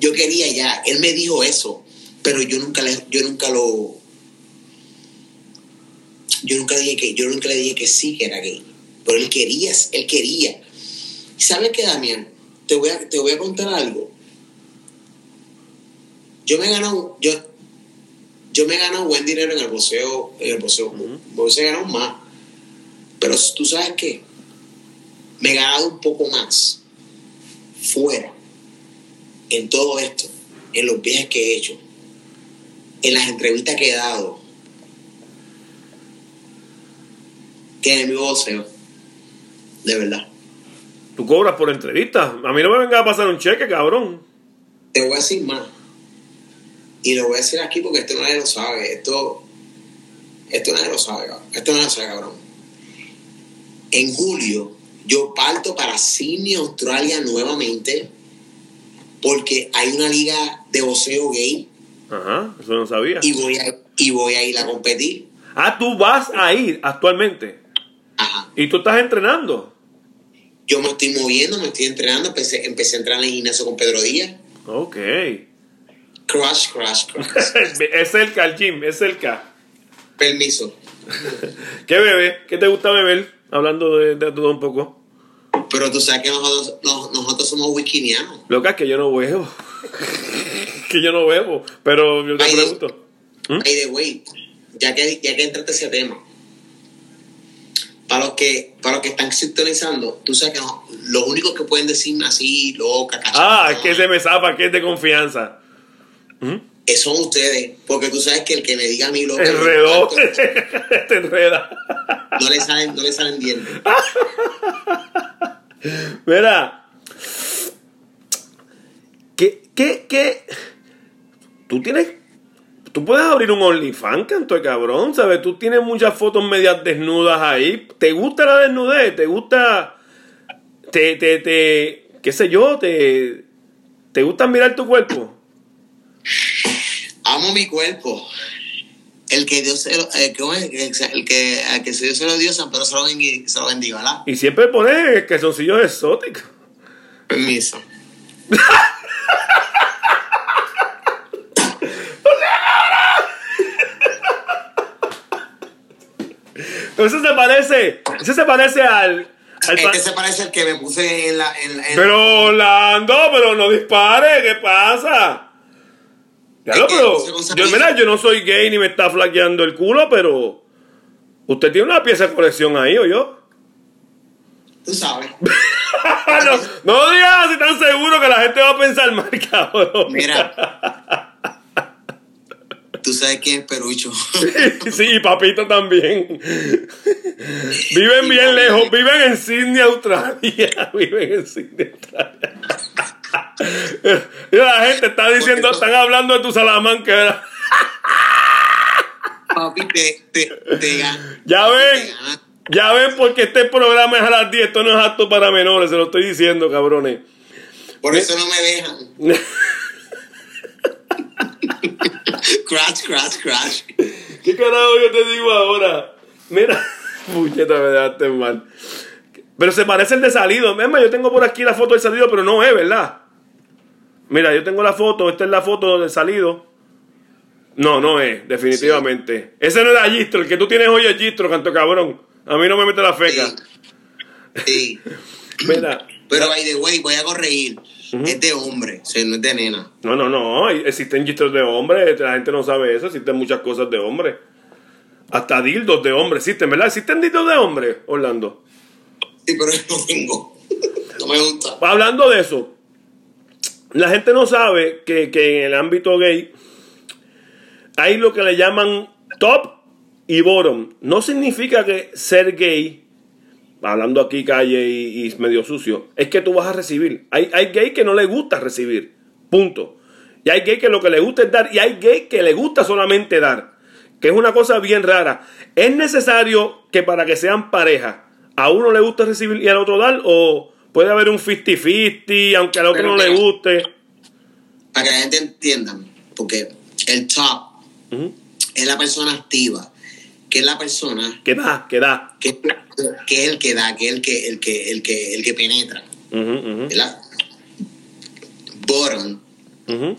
yo quería ya, él me dijo eso, pero yo nunca le, yo nunca lo yo nunca dije que, yo nunca le dije que sí que era gay. Pero él quería, él quería. ¿Y sabes qué, Damián? Te voy a, te voy a contar algo. Yo me he ganado, yo, yo me he ganado buen dinero en el boxeo, en el boxeo, boxeo he ganado más. Pero tú sabes qué? Me he ganado un poco más fuera, en todo esto, en los viajes que he hecho, en las entrevistas que he dado, que en mi boxeo. De verdad. Tú cobras por entrevistas. A mí no me venga a pasar un cheque, cabrón. Te voy a decir más. Y lo voy a decir aquí porque esto nadie lo sabe. Esto, esto nadie lo sabe, cabrón. Esto nadie lo sabe, cabrón. En julio, yo parto para Sydney, Australia nuevamente. Porque hay una liga de boxeo gay Ajá, eso no sabía. y voy a, y voy a ir a competir. Ah, tú vas a ir actualmente. Ajá. Y tú estás entrenando. Yo me estoy moviendo, me estoy entrenando. Empecé, empecé a entrenar en el gimnasio con Pedro Díaz. Ok. Crash, crash, crash. [LAUGHS] es cerca el gym, es cerca. Permiso. ¿Qué bebé? ¿Qué te gusta beber? Hablando de, de todo un poco. Pero tú sabes que nosotros, nos- nosotros somos wikinianos. Loca, es que yo no bebo. que yo no bebo. Pero yo te Ay, pregunto. ¿Mm? By the way, ya que, ya que entraste ese tema, para los que, para los que están sintonizando, tú sabes que no- los únicos que pueden decirme así, loca, cachada, Ah, es que se me zapa, que es de confianza. Eh, son ustedes, porque tú sabes que el que me diga a mí loca, Enredó. no, [LAUGHS] te enreda. no le salen, no le salen dientes. [LAUGHS] Mira. ¿Qué, qué, qué? Tú tienes. Tú puedes abrir un OnlyFans, canto de cabrón, ¿sabes? Tú tienes muchas fotos medias desnudas ahí. ¿Te gusta la desnudez? ¿Te gusta. Te, te, te. qué sé yo? ¿Te. ¿Te gusta mirar tu cuerpo? Amo mi cuerpo. El que Dios se lo, el que, el que, al que Dios se lo dio, San Pedro se lo bendiga, se lo bendiga, ¿verdad? Y siempre pones calzoncillos exóticos. Permiso. [LAUGHS] Eso se parece. Eso se parece al. al Este se parece al que me puse en la. En, en- Pero Orlando, pero no dispare, ¿qué pasa? Ya lo, pero yo, mira, yo no soy gay ni me está flaqueando el culo, pero usted tiene una pieza de colección ahí, ¿o yo? Tú sabes. [LAUGHS] no, no digas así tan seguro que la gente va a pensar mal, [LAUGHS] cabrón. Mira. Tú sabes quién es Perucho. [LAUGHS] sí, y papito también. viven bien lejos, viven en Sydney, Australia. viven en Sydney, Australia. [LAUGHS] La gente está diciendo, están hablando de tu Salamanca. [LAUGHS] Papi, te, te, te. Ya ven, ya ven porque este programa es a las 10, esto no es apto para menores, se lo estoy diciendo, cabrones. Por eso no me dejan. [LAUGHS] Crash, crash, crash. ¿Qué carajo yo te digo ahora? Mira, puñeta, me dejaste mal. Pero se parece el de salido. Es más, yo tengo por aquí la foto del salido, pero no es, ¿verdad? Mira, yo tengo la foto, esta es la foto del salido. No, no es, definitivamente. Ese no era Gistro, el que tú tienes hoy es Gistro, canto cabrón. A mí no me mete la feca. Sí. [LAUGHS] Mira, Pero, by the way, voy a corregir. Es de hombre, o sea, no es de nena. no, no, no, existen gistros de hombre, la gente no sabe eso, existen muchas cosas de hombre. Hasta dildos de hombre existen, ¿verdad? ¿Existen dildos de hombre, Orlando? Sí, pero yo [LAUGHS] no tengo. No me gusta. Hablando de eso, la gente no sabe que, que en el ámbito gay hay lo que le llaman top y bottom. No significa que ser gay, hablando aquí calle y, medio sucio, es que tú vas a recibir. Hay, hay gay que no le gusta recibir. Punto. Y hay gay que lo que le gusta es dar. Y hay gay que le gusta solamente dar. Que es una cosa bien rara. ¿Es necesario que para que sean pareja, a uno le guste recibir y al otro dar? ¿O puede haber un 50-50, aunque al otro Pero no le guste? Para que la gente entienda, porque el top es la persona activa, que es la persona Que da, que da. que, que es el que da, que es el que, el que, el que, el que penetra, ¿verdad? Bottom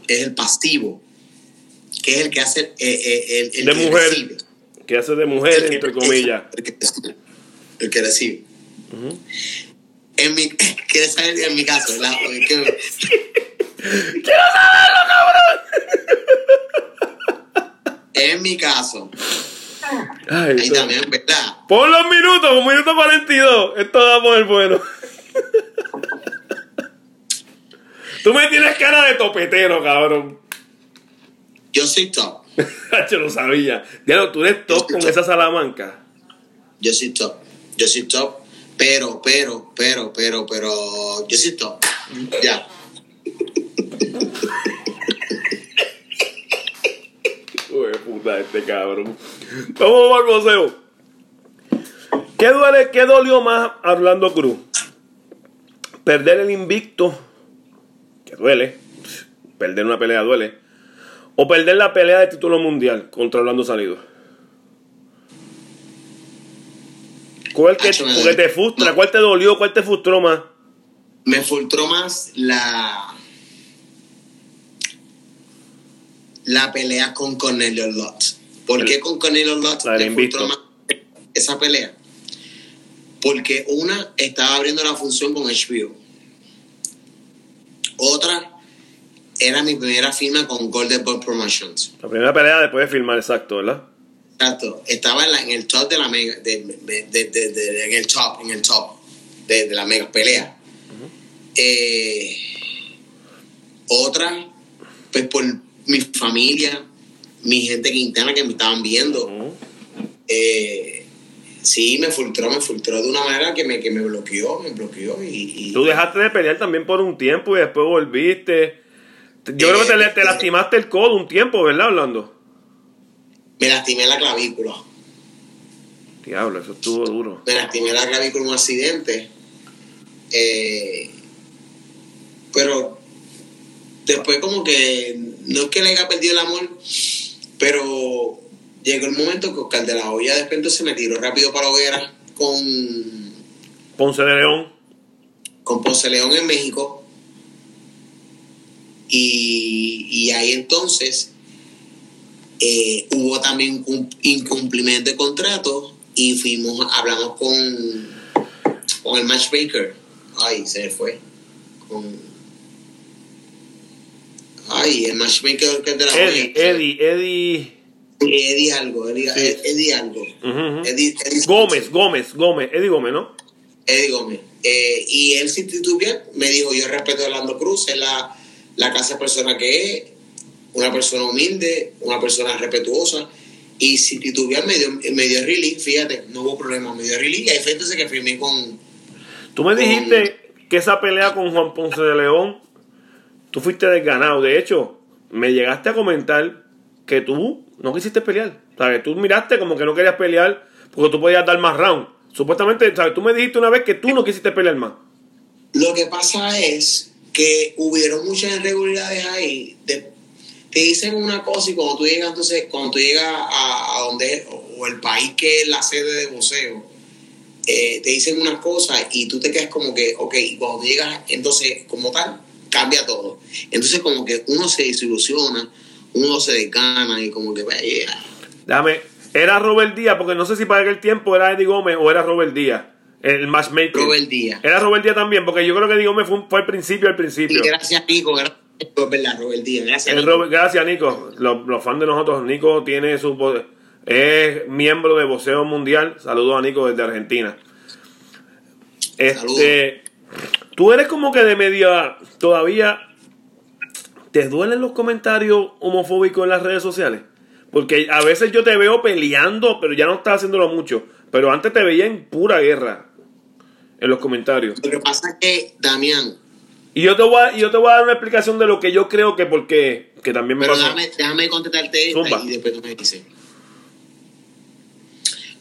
es el pasivo, que es el que hace eh, eh, el, el De que mujer. recibe. Que hace de mujer, entre comillas. El que recibe. El que recibe. En mi, [LAUGHS] ¿Quieres saber en mi caso? Que- ¡Quiero saberlo, cabrón! en mi caso, Ay, ahí también, ¿verdad? Pon los minutos, un minuto 42. Esto va a poner bueno. Tú me tienes cara de topetero, cabrón. Yo soy top. [LAUGHS] Yo lo sabía. Diablo, tú eres top con esa salamanca. Yo soy top. Yo soy top. Pero, pero, pero, pero, pero, yo top. Ya. Uy, puta, este cabrón. Vamos al. ¿Qué duele, qué dolió más a Orlando Cruz? Perder el invicto, que duele. Perder una pelea duele. O perder la pelea de título mundial contra Orlando Salido. ¿Cuál que, porque te frustra? ¿Cuál te dolió? ¿Cuál te frustró más? Me frustró más la. La pelea con Cornelio Lott. ¿Por El- qué con Cornelio Lott me frustró más esa pelea? Porque una estaba abriendo la función con HBO. Otra era mi primera firma con Golden Boy Promotions. La primera pelea después de filmar, exacto, ¿verdad? Exacto. Estaba en, la- en el top de la mega, de, de- de- en el top, en el top de, la mega pelea. Eh, otra, pues por mi familia, mi gente quintana que me estaban viendo. Eh, sí, me frustró, me frustró de una manera que me, que me bloqueó, me bloqueó y, y- Tú dejaste de pelear también por un tiempo y después volviste. Yo creo que te, te lastimaste el codo un tiempo, ¿verdad, Orlando? Me lastimé la clavícula. Diablo, eso estuvo duro. me lastimé la clavícula en un accidente. Eh, pero después como que no es que le haya perdido el amor, pero llegó el momento que Oscar de la Hoya de repente se me tiró rápido para la hoguera con, Ponce de León. con Ponce León en México. Y, y ahí entonces eh, hubo también un incumplimiento de contrato y fuimos, hablamos con, con el matchmaker. Ay, se me fue. Con, ay, el matchmaker que es de la Eddie, Hoya. Eddie, Eddie. Eddie algo, Eddie, Sí. Eddie algo. ujú, ujú. Eddie, Eddie Gómez, Gómez, Gómez. Eddie Gómez, ¿no? Eddie Gómez. Eh, y él, si titubear, me dijo: Yo respeto a Orlando Cruz, es la, la de persona que es, una persona humilde, una persona respetuosa. Y si titubear me dio, me dio relief, fíjate, no hubo problema, me dio relief. Y fue entonces que firmé con. Tú me dijiste que esa pelea con Juan Ponce de León, tú fuiste desganado. De hecho, me llegaste a comentar que tú no quisiste pelear. ¿Sabes? Tú miraste como que no querías pelear porque tú podías dar más round. Supuestamente, ¿sabes? Tú me dijiste una vez que tú no quisiste pelear más. Lo que pasa es que hubieron muchas irregularidades ahí. de- te dicen una cosa y cuando tú llegas, entonces, cuando tú llegas a, a donde es, o el país que es la sede de voceo, eh, te dicen unas cosas y tú te quedas como que, ok, y cuando tú llegas, entonces, como tal, cambia todo. Entonces, como que uno se desilusiona, uno se desgana y como que, vaya, Déjame, era Robert Díaz, porque no sé si para aquel tiempo era Eddie Gómez o era Robert Díaz, el matchmaker. Robert Díaz. Era Robert Díaz también, porque yo creo que Eddie Gómez fue, fue al principio, al Y principio. gracias, Nico, gracias, es verdad, Robert Díaz, gracias. Nico. Robert- gracias, Nico. Los, los fans de nosotros, Nico tiene su es miembro de Voceo Mundial. Saludos a Nico desde Argentina. Este, tú eres como que de media todavía te duelen los comentarios homofóbicos en las redes sociales, porque a veces yo te veo peleando, pero ya no estás haciéndolo mucho. Pero antes te veía en pura guerra. en los comentarios. Lo que pasa es que, Damián, Y yo te voy a, yo te voy a dar una explicación de lo que yo creo que porque que también me pero pasó. déjame, déjame contestarte esta y después tú me dices.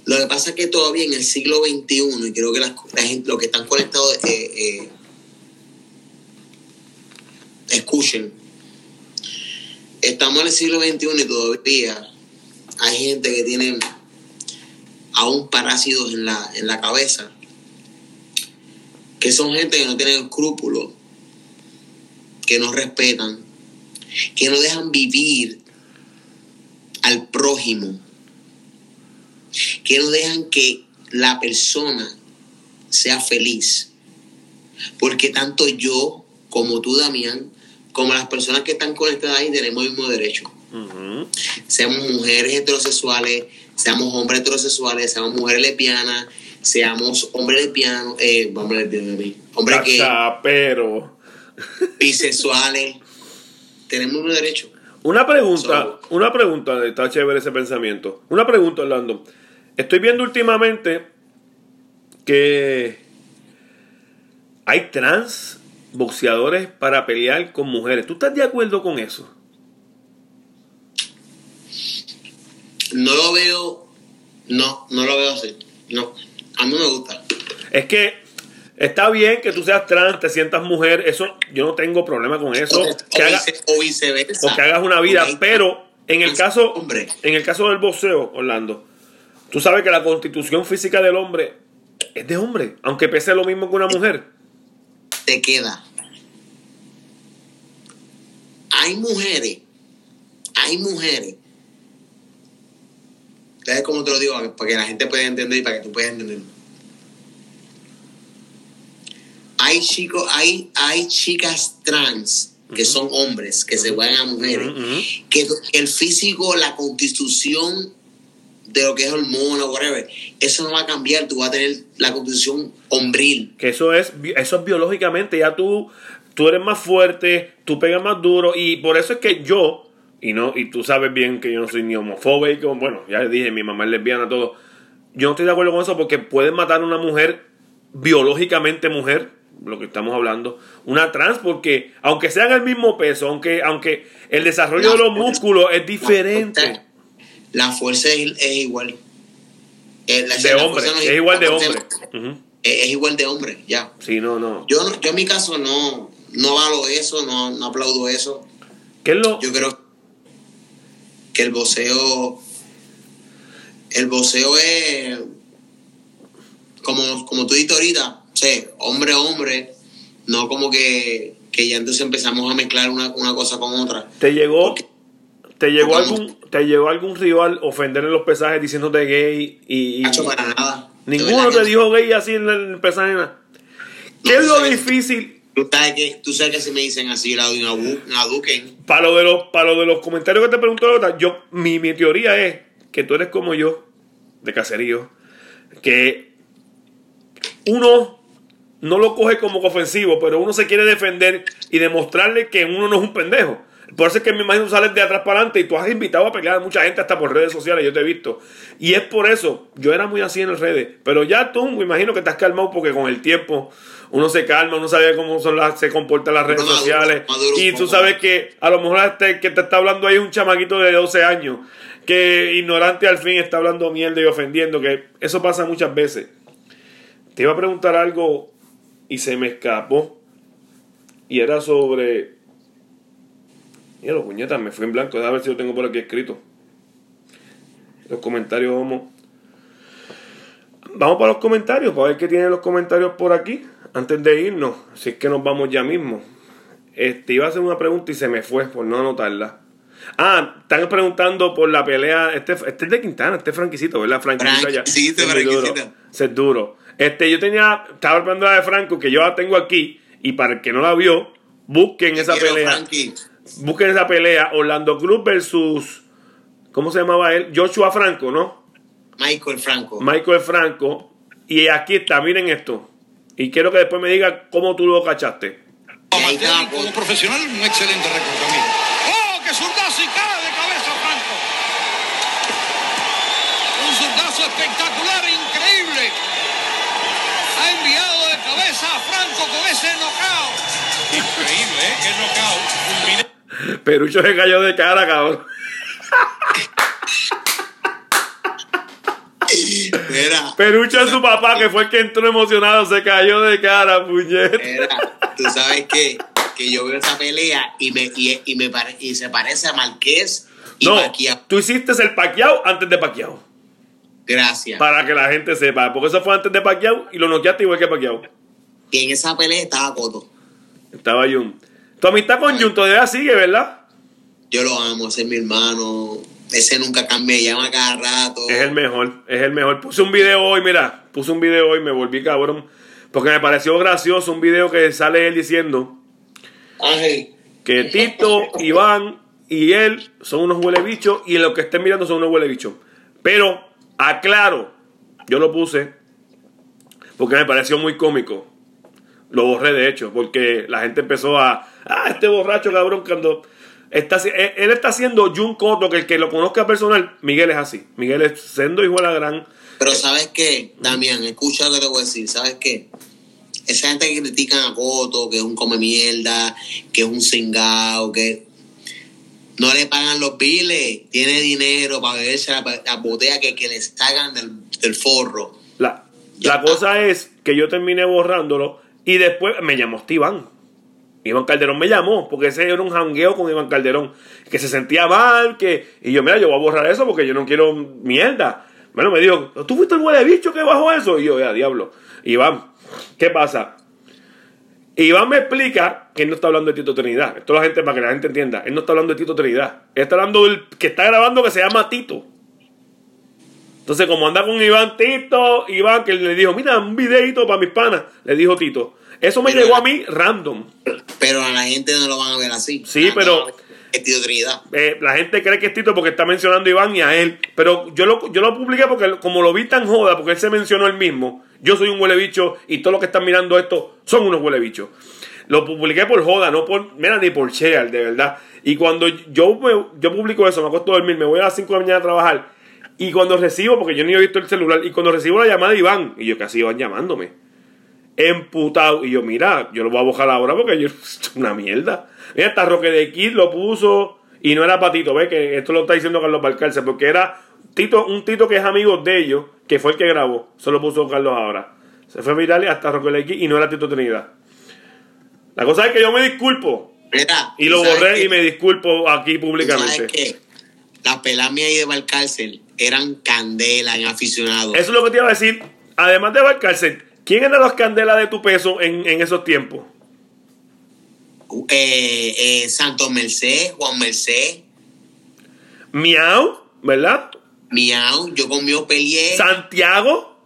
Lo que pasa es que todavía en el siglo XXI, y creo que las, la gente, los que están conectados, eh, eh, escuchen, estamos en el siglo XXI y todavía hay gente que tiene aún parásitos en la, en la cabeza, que son gente que no tienen escrúpulos, que no respetan, que no dejan vivir al prójimo, que no dejan que la persona sea feliz. Porque tanto yo como tú, Damián, como las personas que están conectadas ahí tenemos el mismo derecho. Seamos mujeres heterosexuales, seamos hombres heterosexuales, seamos mujeres lesbianas, seamos hombres lesbianos, eh, hombres lesbianos, hombres que Cachapero. Bisexuales, tenemos mismo derecho. Una pregunta, una pregunta, está chévere ese pensamiento. Una pregunta, Orlando. Estoy viendo últimamente que hay trans boxeadores para pelear con mujeres. ¿Tú estás de acuerdo con eso? No lo veo, no, no lo veo así. No, a mí me gusta. Es que está bien que tú seas trans, te sientas mujer, eso yo no tengo problema con eso. o, Que haga- vice- o viceversa. o que hagas una vida, pero en el caso hombre. en el caso del boxeo, Orlando, tú sabes que la constitución física del hombre es de hombre, aunque pese lo mismo que una mujer. te queda. Hay mujeres, hay mujeres. ¿Sabes cómo te lo digo? Para que la gente pueda entender y para que tú puedas entender. Hay chicos, hay, hay chicas trans que son hombres, que se vuelven a mujeres, que el físico, la constitución de lo que es hormona, whatever, eso no va a cambiar, tú vas a tener la constitución hombril. Que eso es eso es biológicamente, ya tú tú eres más fuerte, tú pegas más duro y por eso es que yo y no y tú sabes bien que yo no soy ni homofóbico, bueno, ya les dije, mi mamá es lesbiana todo. Yo no estoy de acuerdo con eso porque pueden matar a una mujer biológicamente mujer, lo que estamos hablando, una trans porque aunque sean el mismo peso, aunque aunque el desarrollo de los músculos es diferente La fuerza es, es igual. De hombre, no es igual de hombre. Es, es igual de hombre, ya. Sí, no, no. Yo, yo en mi caso no, no valo eso, no, no aplaudo eso. ¿Qué es lo Yo creo que el voceo, el voceo es, como, como tú dijiste ahorita, o sea, hombre a hombre, no como que, que ya entonces empezamos a mezclar una, una cosa con otra. ¿Te llegó, Porque- te llegó algún, te llegó algún rival ofender en los pesajes diciéndote gay y, y- Hacho, para nada. Ninguno te dijo gay así en el pesaje? nada? ¿Qué No, es lo difícil Tú sabes que, tú sabes que si me dicen así, la doy una, bu- una duquen. para lo de los para lo de los comentarios que te preguntó la otra? Yo mi, mi teoría es que tú eres como yo de caserío que uno no lo coge como ofensivo, pero uno se quiere defender y demostrarle que uno no es un pendejo. Por eso es que me imagino sales de atrás para adelante y tú has invitado a pelear a mucha gente hasta por redes sociales, yo te he visto. Y es por eso, yo era muy así en las redes, pero ya tú me imagino que estás calmado porque con el tiempo uno se calma, uno sabe cómo son las, se comportan las redes Maduro, sociales. maduro y tú sabes que a lo mejor este que te está hablando ahí es un chamaquito de 12 años, que ignorante al fin está hablando mierda y ofendiendo, que eso pasa muchas veces. Te iba a preguntar algo y se me escapó. Y era sobre. Mira, los puñetas, me fui en blanco. Déjame ver si lo tengo por aquí escrito. Los comentarios, vamos. Vamos para los comentarios, para ver qué tienen los comentarios por aquí. Antes de irnos, si es que nos vamos ya mismo. Este, iba a hacer una pregunta y se me fue por no anotarla. Ah, están preguntando por la pelea. Este, este es de Quintana, este es franquicito, ¿verdad? Franquicito ya. Franquicito, Es muy duro. franquicito. Ese es duro. Este, yo tenía, estaba hablando de Franco, que yo la tengo aquí, y para el que no la vio, busquen esa Quiero, pelea. Frankie. Busquen esa pelea. Orlando Cruz versus. ¿Cómo se llamaba él? Joshua Franco, ¿no? Michael Franco. Michael Franco. Y aquí está, miren esto. Y quiero que después me diga cómo tú lo cachaste. Como profesional, un excelente récord Qué knockout. Fulminante. Perucho se cayó de cara, cabrón. Mira, Perucho es su papá, que fue el que entró emocionado, se cayó de cara, puñet. mira, tú sabes que, que yo veo esa pelea y me, y, y me pare- y se parece a Marqués y No, Pacquiao. tú hiciste el paqueado antes de paqueado. Gracias. Para que la gente sepa, porque eso fue antes de paqueado y lo noqueaste igual que paqueado. Y en esa pelea estaba Coto. Estaba Jun. Tu amistad con Jun todavía sigue, ¿verdad? Yo lo amo, ese es mi hermano. Ese nunca cambia, llama cada rato. Es el mejor, es el mejor. Puse un video hoy, mira, puse un video hoy, me volví cabrón. Porque me pareció gracioso un video que sale él diciendo que Tito, Iván y él son unos huele bichos y los que estén mirando son unos huele bichos. Pero, aclaro, yo lo puse porque me pareció muy cómico. Lo borré de hecho, porque la gente empezó a. Ah, este borracho cabrón, cuando. Está, haci- él está haciendo Jun Cotto, que el que lo conozca personal, Miguel es así. Miguel es sendo hijo de la gran. Pero ¿sabes qué, Damián? Escucha lo que te voy a decir. ¿Sabes qué? Esa gente que critican a Coto, que es un come mierda, que es un cingao, que no le pagan los biles, tiene dinero para beberse la, la botella que, que le sacan del, del forro. La, cosa es que yo terminé borrándolo y después me llamó este Iván. Calderón me llamó porque ese era un jangueo con Iván Calderón. Que se sentía mal, que. Y yo, mira, yo voy a borrar eso porque yo no quiero mierda. Bueno, me dijo, ¿tú fuiste el huele bicho que bajó eso? Y yo, ya, diablo. Iván, ¿qué pasa? Iván me explica que él no está hablando de Tito Trinidad. Esto la gente, para que la gente entienda. Él no está hablando de Tito Trinidad. Él está hablando del que está grabando que se llama Tito. Entonces, como anda con Iván Tito, Iván que le dijo, mira, un videito para mis panas, le dijo Tito. Eso me Pero- llegó a mí random. Pero a la gente no lo van a ver así. Sí, Ah, pero- Es Tito Trinidad. Eh, la gente cree que es Tito porque está mencionando a Iván y a él. Pero yo lo, yo lo publiqué porque como lo vi tan joda, porque él se mencionó él mismo, yo soy un huele bicho y todos los que están mirando esto son unos huele bichos. Lo publiqué por joda, no por, mira, ni por share, de verdad. Y cuando yo, me- yo publico eso, me acuesto a dormir, me voy a las 5 de la mañana a trabajar. Y cuando recibo, porque yo ni he visto el celular, y cuando recibo la llamada de Iván, y yo casi Iván llamándome, emputado. Y yo, mira, yo lo voy a bojar ahora porque yo, [LAUGHS] una mierda. Mira, hasta Roque de Kid lo puso y no era para Tito, ¿ves? Que esto lo está diciendo Carlos Balcarce, porque era Tito, un Tito que es amigo de ellos, que fue el que grabó. Eso lo puso Carlos ahora. Se fue viral y hasta Roque de Kid y no era Tito Trinidad. La cosa es que yo me disculpo. Mira, Y lo ¿sabes borré qué? y me disculpo aquí ¿Tú ¿Sabes públicamente. Las pelas mías ahí de Valcárcel eran candela en aficionados. Eso es lo que te iba a decir. Además de Balcarce, ¿quién eran las candelas de tu peso en, en esos tiempos? eh, eh, Santos Merced, Juan Merced, Miau, ¿verdad? Miau, yo con Mio peleé, Santiago.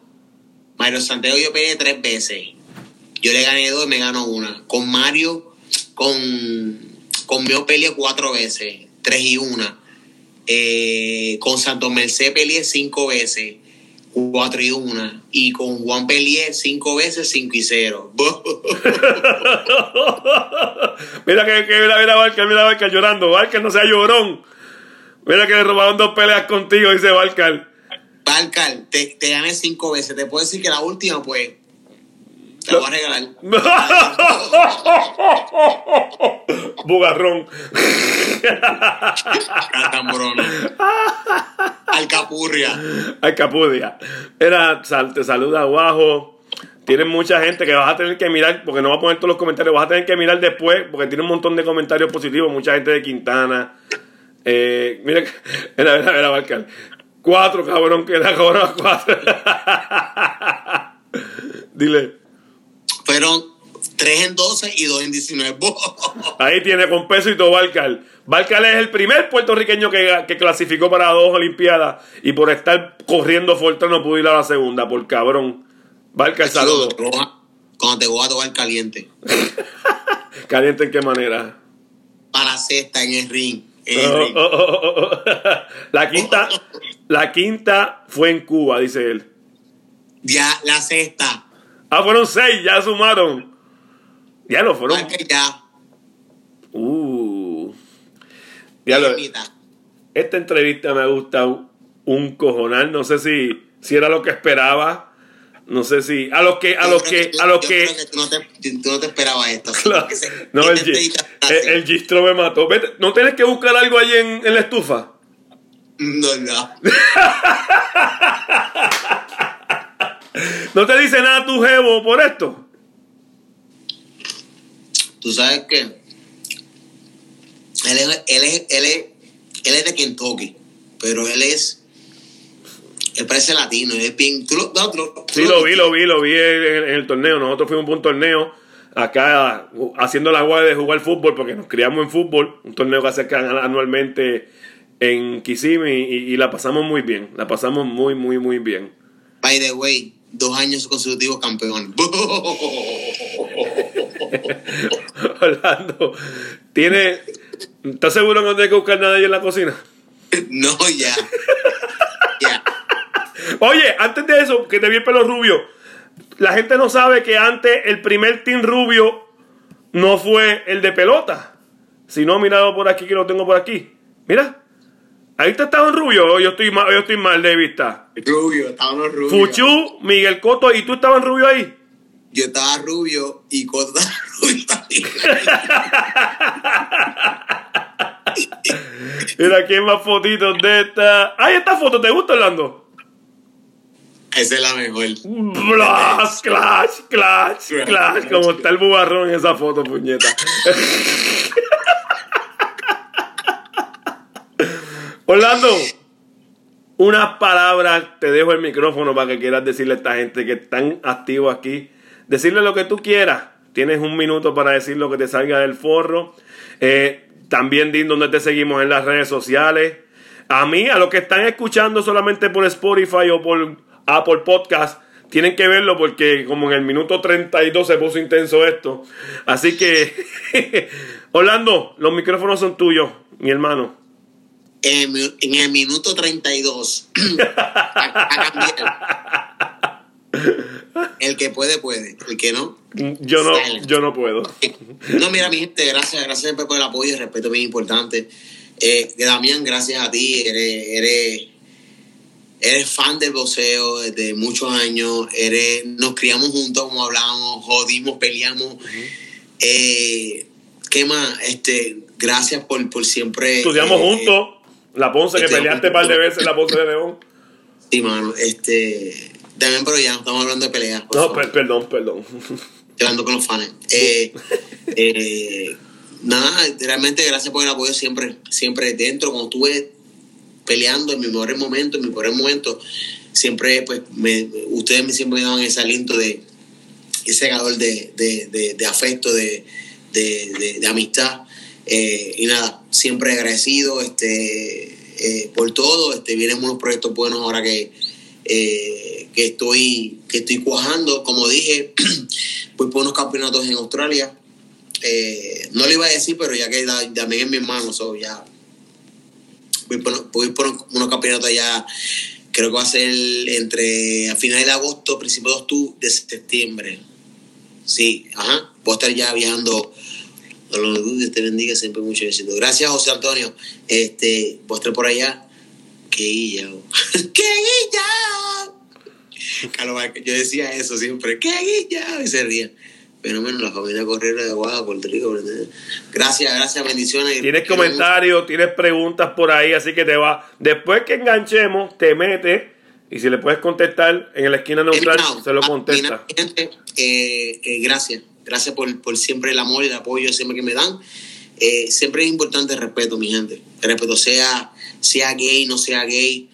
Mario Santiago yo peleé tres veces. Yo le gané dos y me ganó una. Con Mario, con, con Mio peleé cuatro veces, tres y una. Eh, con Santos Merced peleé cinco veces, cuatro y una. Y con Juan peleé cinco veces, cinco y cero. [LAUGHS] mira que, que mira, mira Barca, mira Barca llorando. Barca no sea llorón. Mira que le robaron dos peleas contigo, dice Barca. Valcar, te, te gané cinco veces. Te puedo decir que la última, pues, te la voy a regalar. [LAUGHS] Bugarrón. Catambrona. Alcapurria. Ay, Capudia. Era, sal- te saluda abajo. Tienen mucha gente que vas a tener que mirar, porque no va a poner todos los comentarios, vas a tener que mirar después, porque tiene un montón de comentarios positivos, mucha gente de Quintana. Eh, mira, mira, mira, Barcal. Cuatro, cabrón, que era ahora cuatro. [LAUGHS] Dile. Fueron tres en 12 y dos en 19. [LAUGHS] Ahí tiene con peso y todo Barcal. Barcal es el primer puertorriqueño que, que clasificó para dos Olimpiadas y por estar corriendo fuerte no pudo ir a la segunda, por cabrón. Barcal, saludos. Cuando te voy a tocar caliente. [LAUGHS] Caliente en qué manera. Para la cesta en el ring. En el Oh, ring. oh, oh. La quinta, la quinta fue en Cuba, dice él. Ya, la cesta. Ah, fueron seis, ya sumaron. Ya lo fueron. Marca ya. Uh. Ya lo- esta entrevista me ha gustado un cojonal. No sé si, si era lo que esperaba. No sé si. A los que. A los que. A los que. tú no te, tú no te esperabas esto. Claro. Que se- No, que el, el gistro me mató. Vete, ¿No tienes que buscar algo ahí en, en la estufa? No, no. [LAUGHS] ¿No te dice nada tu jevo por esto? Tú sabes que él es, él es, él es, él es de Kentucky, pero él es, él parece latino, él es bien, tú lo, no, tú lo- Sí, lo vi, lo vi, lo vi en, en el torneo. Nosotros fuimos a un torneo acá haciendo la guardia de jugar fútbol porque nos criamos en fútbol. Un torneo que hacen anualmente en Kissimmee y, y la pasamos muy bien. La pasamos muy, muy, muy bien. By the way, dos años consecutivos campeón. [LAUGHS] Orlando, ¿tiene, ¿estás seguro que no tienes que buscar nada en la cocina? no, ya. Ya. Oye, antes de eso, que te vi el pelo rubio. La gente no sabe que antes el primer team rubio no fue el de pelota. Si no, mirado por aquí, que lo tengo por aquí. Mira. Ahí te estaba en rubio. o Yo estoy mal, yo estoy mal de vista. Rubio, estábamos rubios. Fuchu, Miguel Coto, ¿y tú estabas rubio ahí? Yo estaba rubio y Coto estaba [LAUGHS] rubio también. [LAUGHS] Mira, aquí hay más fotitos de esta. ¡Ay, esta foto! ¿Te gusta, Orlando? Esa es la mejor. Blas, clash, clash, clash. Como está el bubarrón en esa foto, puñeta. [LAUGHS] Orlando, unas palabras, te dejo el micrófono para que quieras decirle a esta gente que están activos aquí. Decirle lo que tú quieras. Tienes un minuto para decir lo que te salga del forro. Eh, también di dónde te seguimos en las redes sociales. A mí, a los que están escuchando solamente por Spotify o por Apple Podcast, tienen que verlo porque como en el minuto 32 se puso intenso esto. Así que, [LAUGHS] Orlando, los micrófonos son tuyos, mi hermano. En el, mi- en el minuto 32. a, cambiar. El que puede, puede. El que no. Yo no, yo no puedo. No, mira, mi gente, gracias, gracias por el apoyo y el respeto bien importante. Eh, Damián, gracias a ti, eres, eres, eres fan del boxeo desde muchos años, eres, nos criamos juntos, como hablábamos, jodimos, peleamos. Eh, ¿Qué más? Este, gracias por, por siempre. Estudiamos eh, juntos. La Ponce, que estudiamos peleaste un par de juntos. veces, la Ponce de León. Sí, mano, este. Damián, pero ya no estamos hablando de peleas. No, per- perdón, perdón. Estoy hablando con los fans. Eh, [LAUGHS] eh, nada, realmente gracias por el apoyo siempre, siempre dentro. Cuando estuve peleando en mis mejores momentos, en mis peores momentos, siempre, pues, me, ustedes me siempre me daban ese aliento de ese calor de, de, de, de afecto, de- de amistad. Eh, y nada, siempre agradecido este, eh, por todo. Este, vienen unos proyectos buenos ahora que, eh, que, estoy, que estoy cuajando. Como dije, [CLEARS THROAT] voy por unos campeonatos en Australia. No le iba a decir, pero ya que también es mi hermano, so ya voy por, voy unos campeonatos allá. Creo que va a ser entre a finales de agosto, principios de septiembre. Sí, ajá. Voy a estar ya viajando. Dios te bendiga siempre mucho éxito. Gracias, José Antonio. Este, estar por allá. ¡Qué guilla! [LAUGHS] ¡Qué guilla! Carlos Yo decía eso siempre. ¡Qué guilla! Y se ría. Pero menos la familia Correra de Aguada, Puerto Rico. Gracias, gracias, bendiciones. Tienes comentarios, tienes preguntas por ahí, así que te va. Después que enganchemos, te metes y si le puedes contestar en la esquina neutral, se lo contesta. eh, eh, gracias. Gracias por, por siempre el amor y el apoyo siempre que me dan. Eh, siempre es importante el respeto, mi gente. El respeto, sea, sea gay, no sea gay.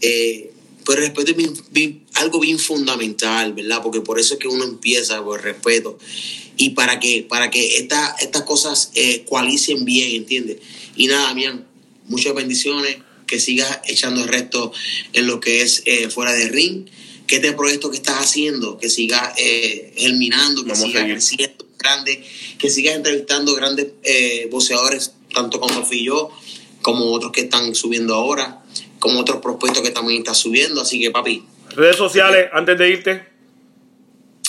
Eh, pero el respeto es bien- bien- algo bien fundamental, ¿verdad? Porque por eso es que uno empieza por el respeto. Y para que, para que esta- estas cosas eh, coalicen bien, ¿entiendes? Y nada, Mian, muchas bendiciones. Que sigas echando el resto en lo que es eh, fuera de ring. Que este proyecto que estás haciendo, que siga eh, germinando, que Vamos siga creciendo grande, que sigas entrevistando grandes eh, boxeadores, tanto como fui yo, como otros que están subiendo ahora, como otros propuestos que también están subiendo. Así que, papi, Redes sociales, antes de irte.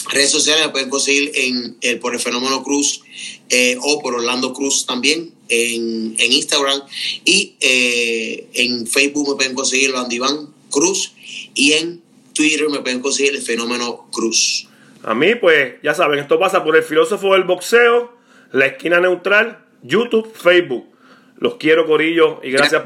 redes sociales me pueden conseguir en, eh, por el Fenómeno Cruz eh, o por Orlando Cruz también en, en Instagram y en Facebook me pueden conseguir Orlando Iván Cruz y en Twitter me pueden conseguir el fenómeno Cruz. A mí, pues, ya saben, esto pasa por el filósofo del boxeo, la esquina neutral, YouTube, Facebook. Los quiero, Corillo, y gracias por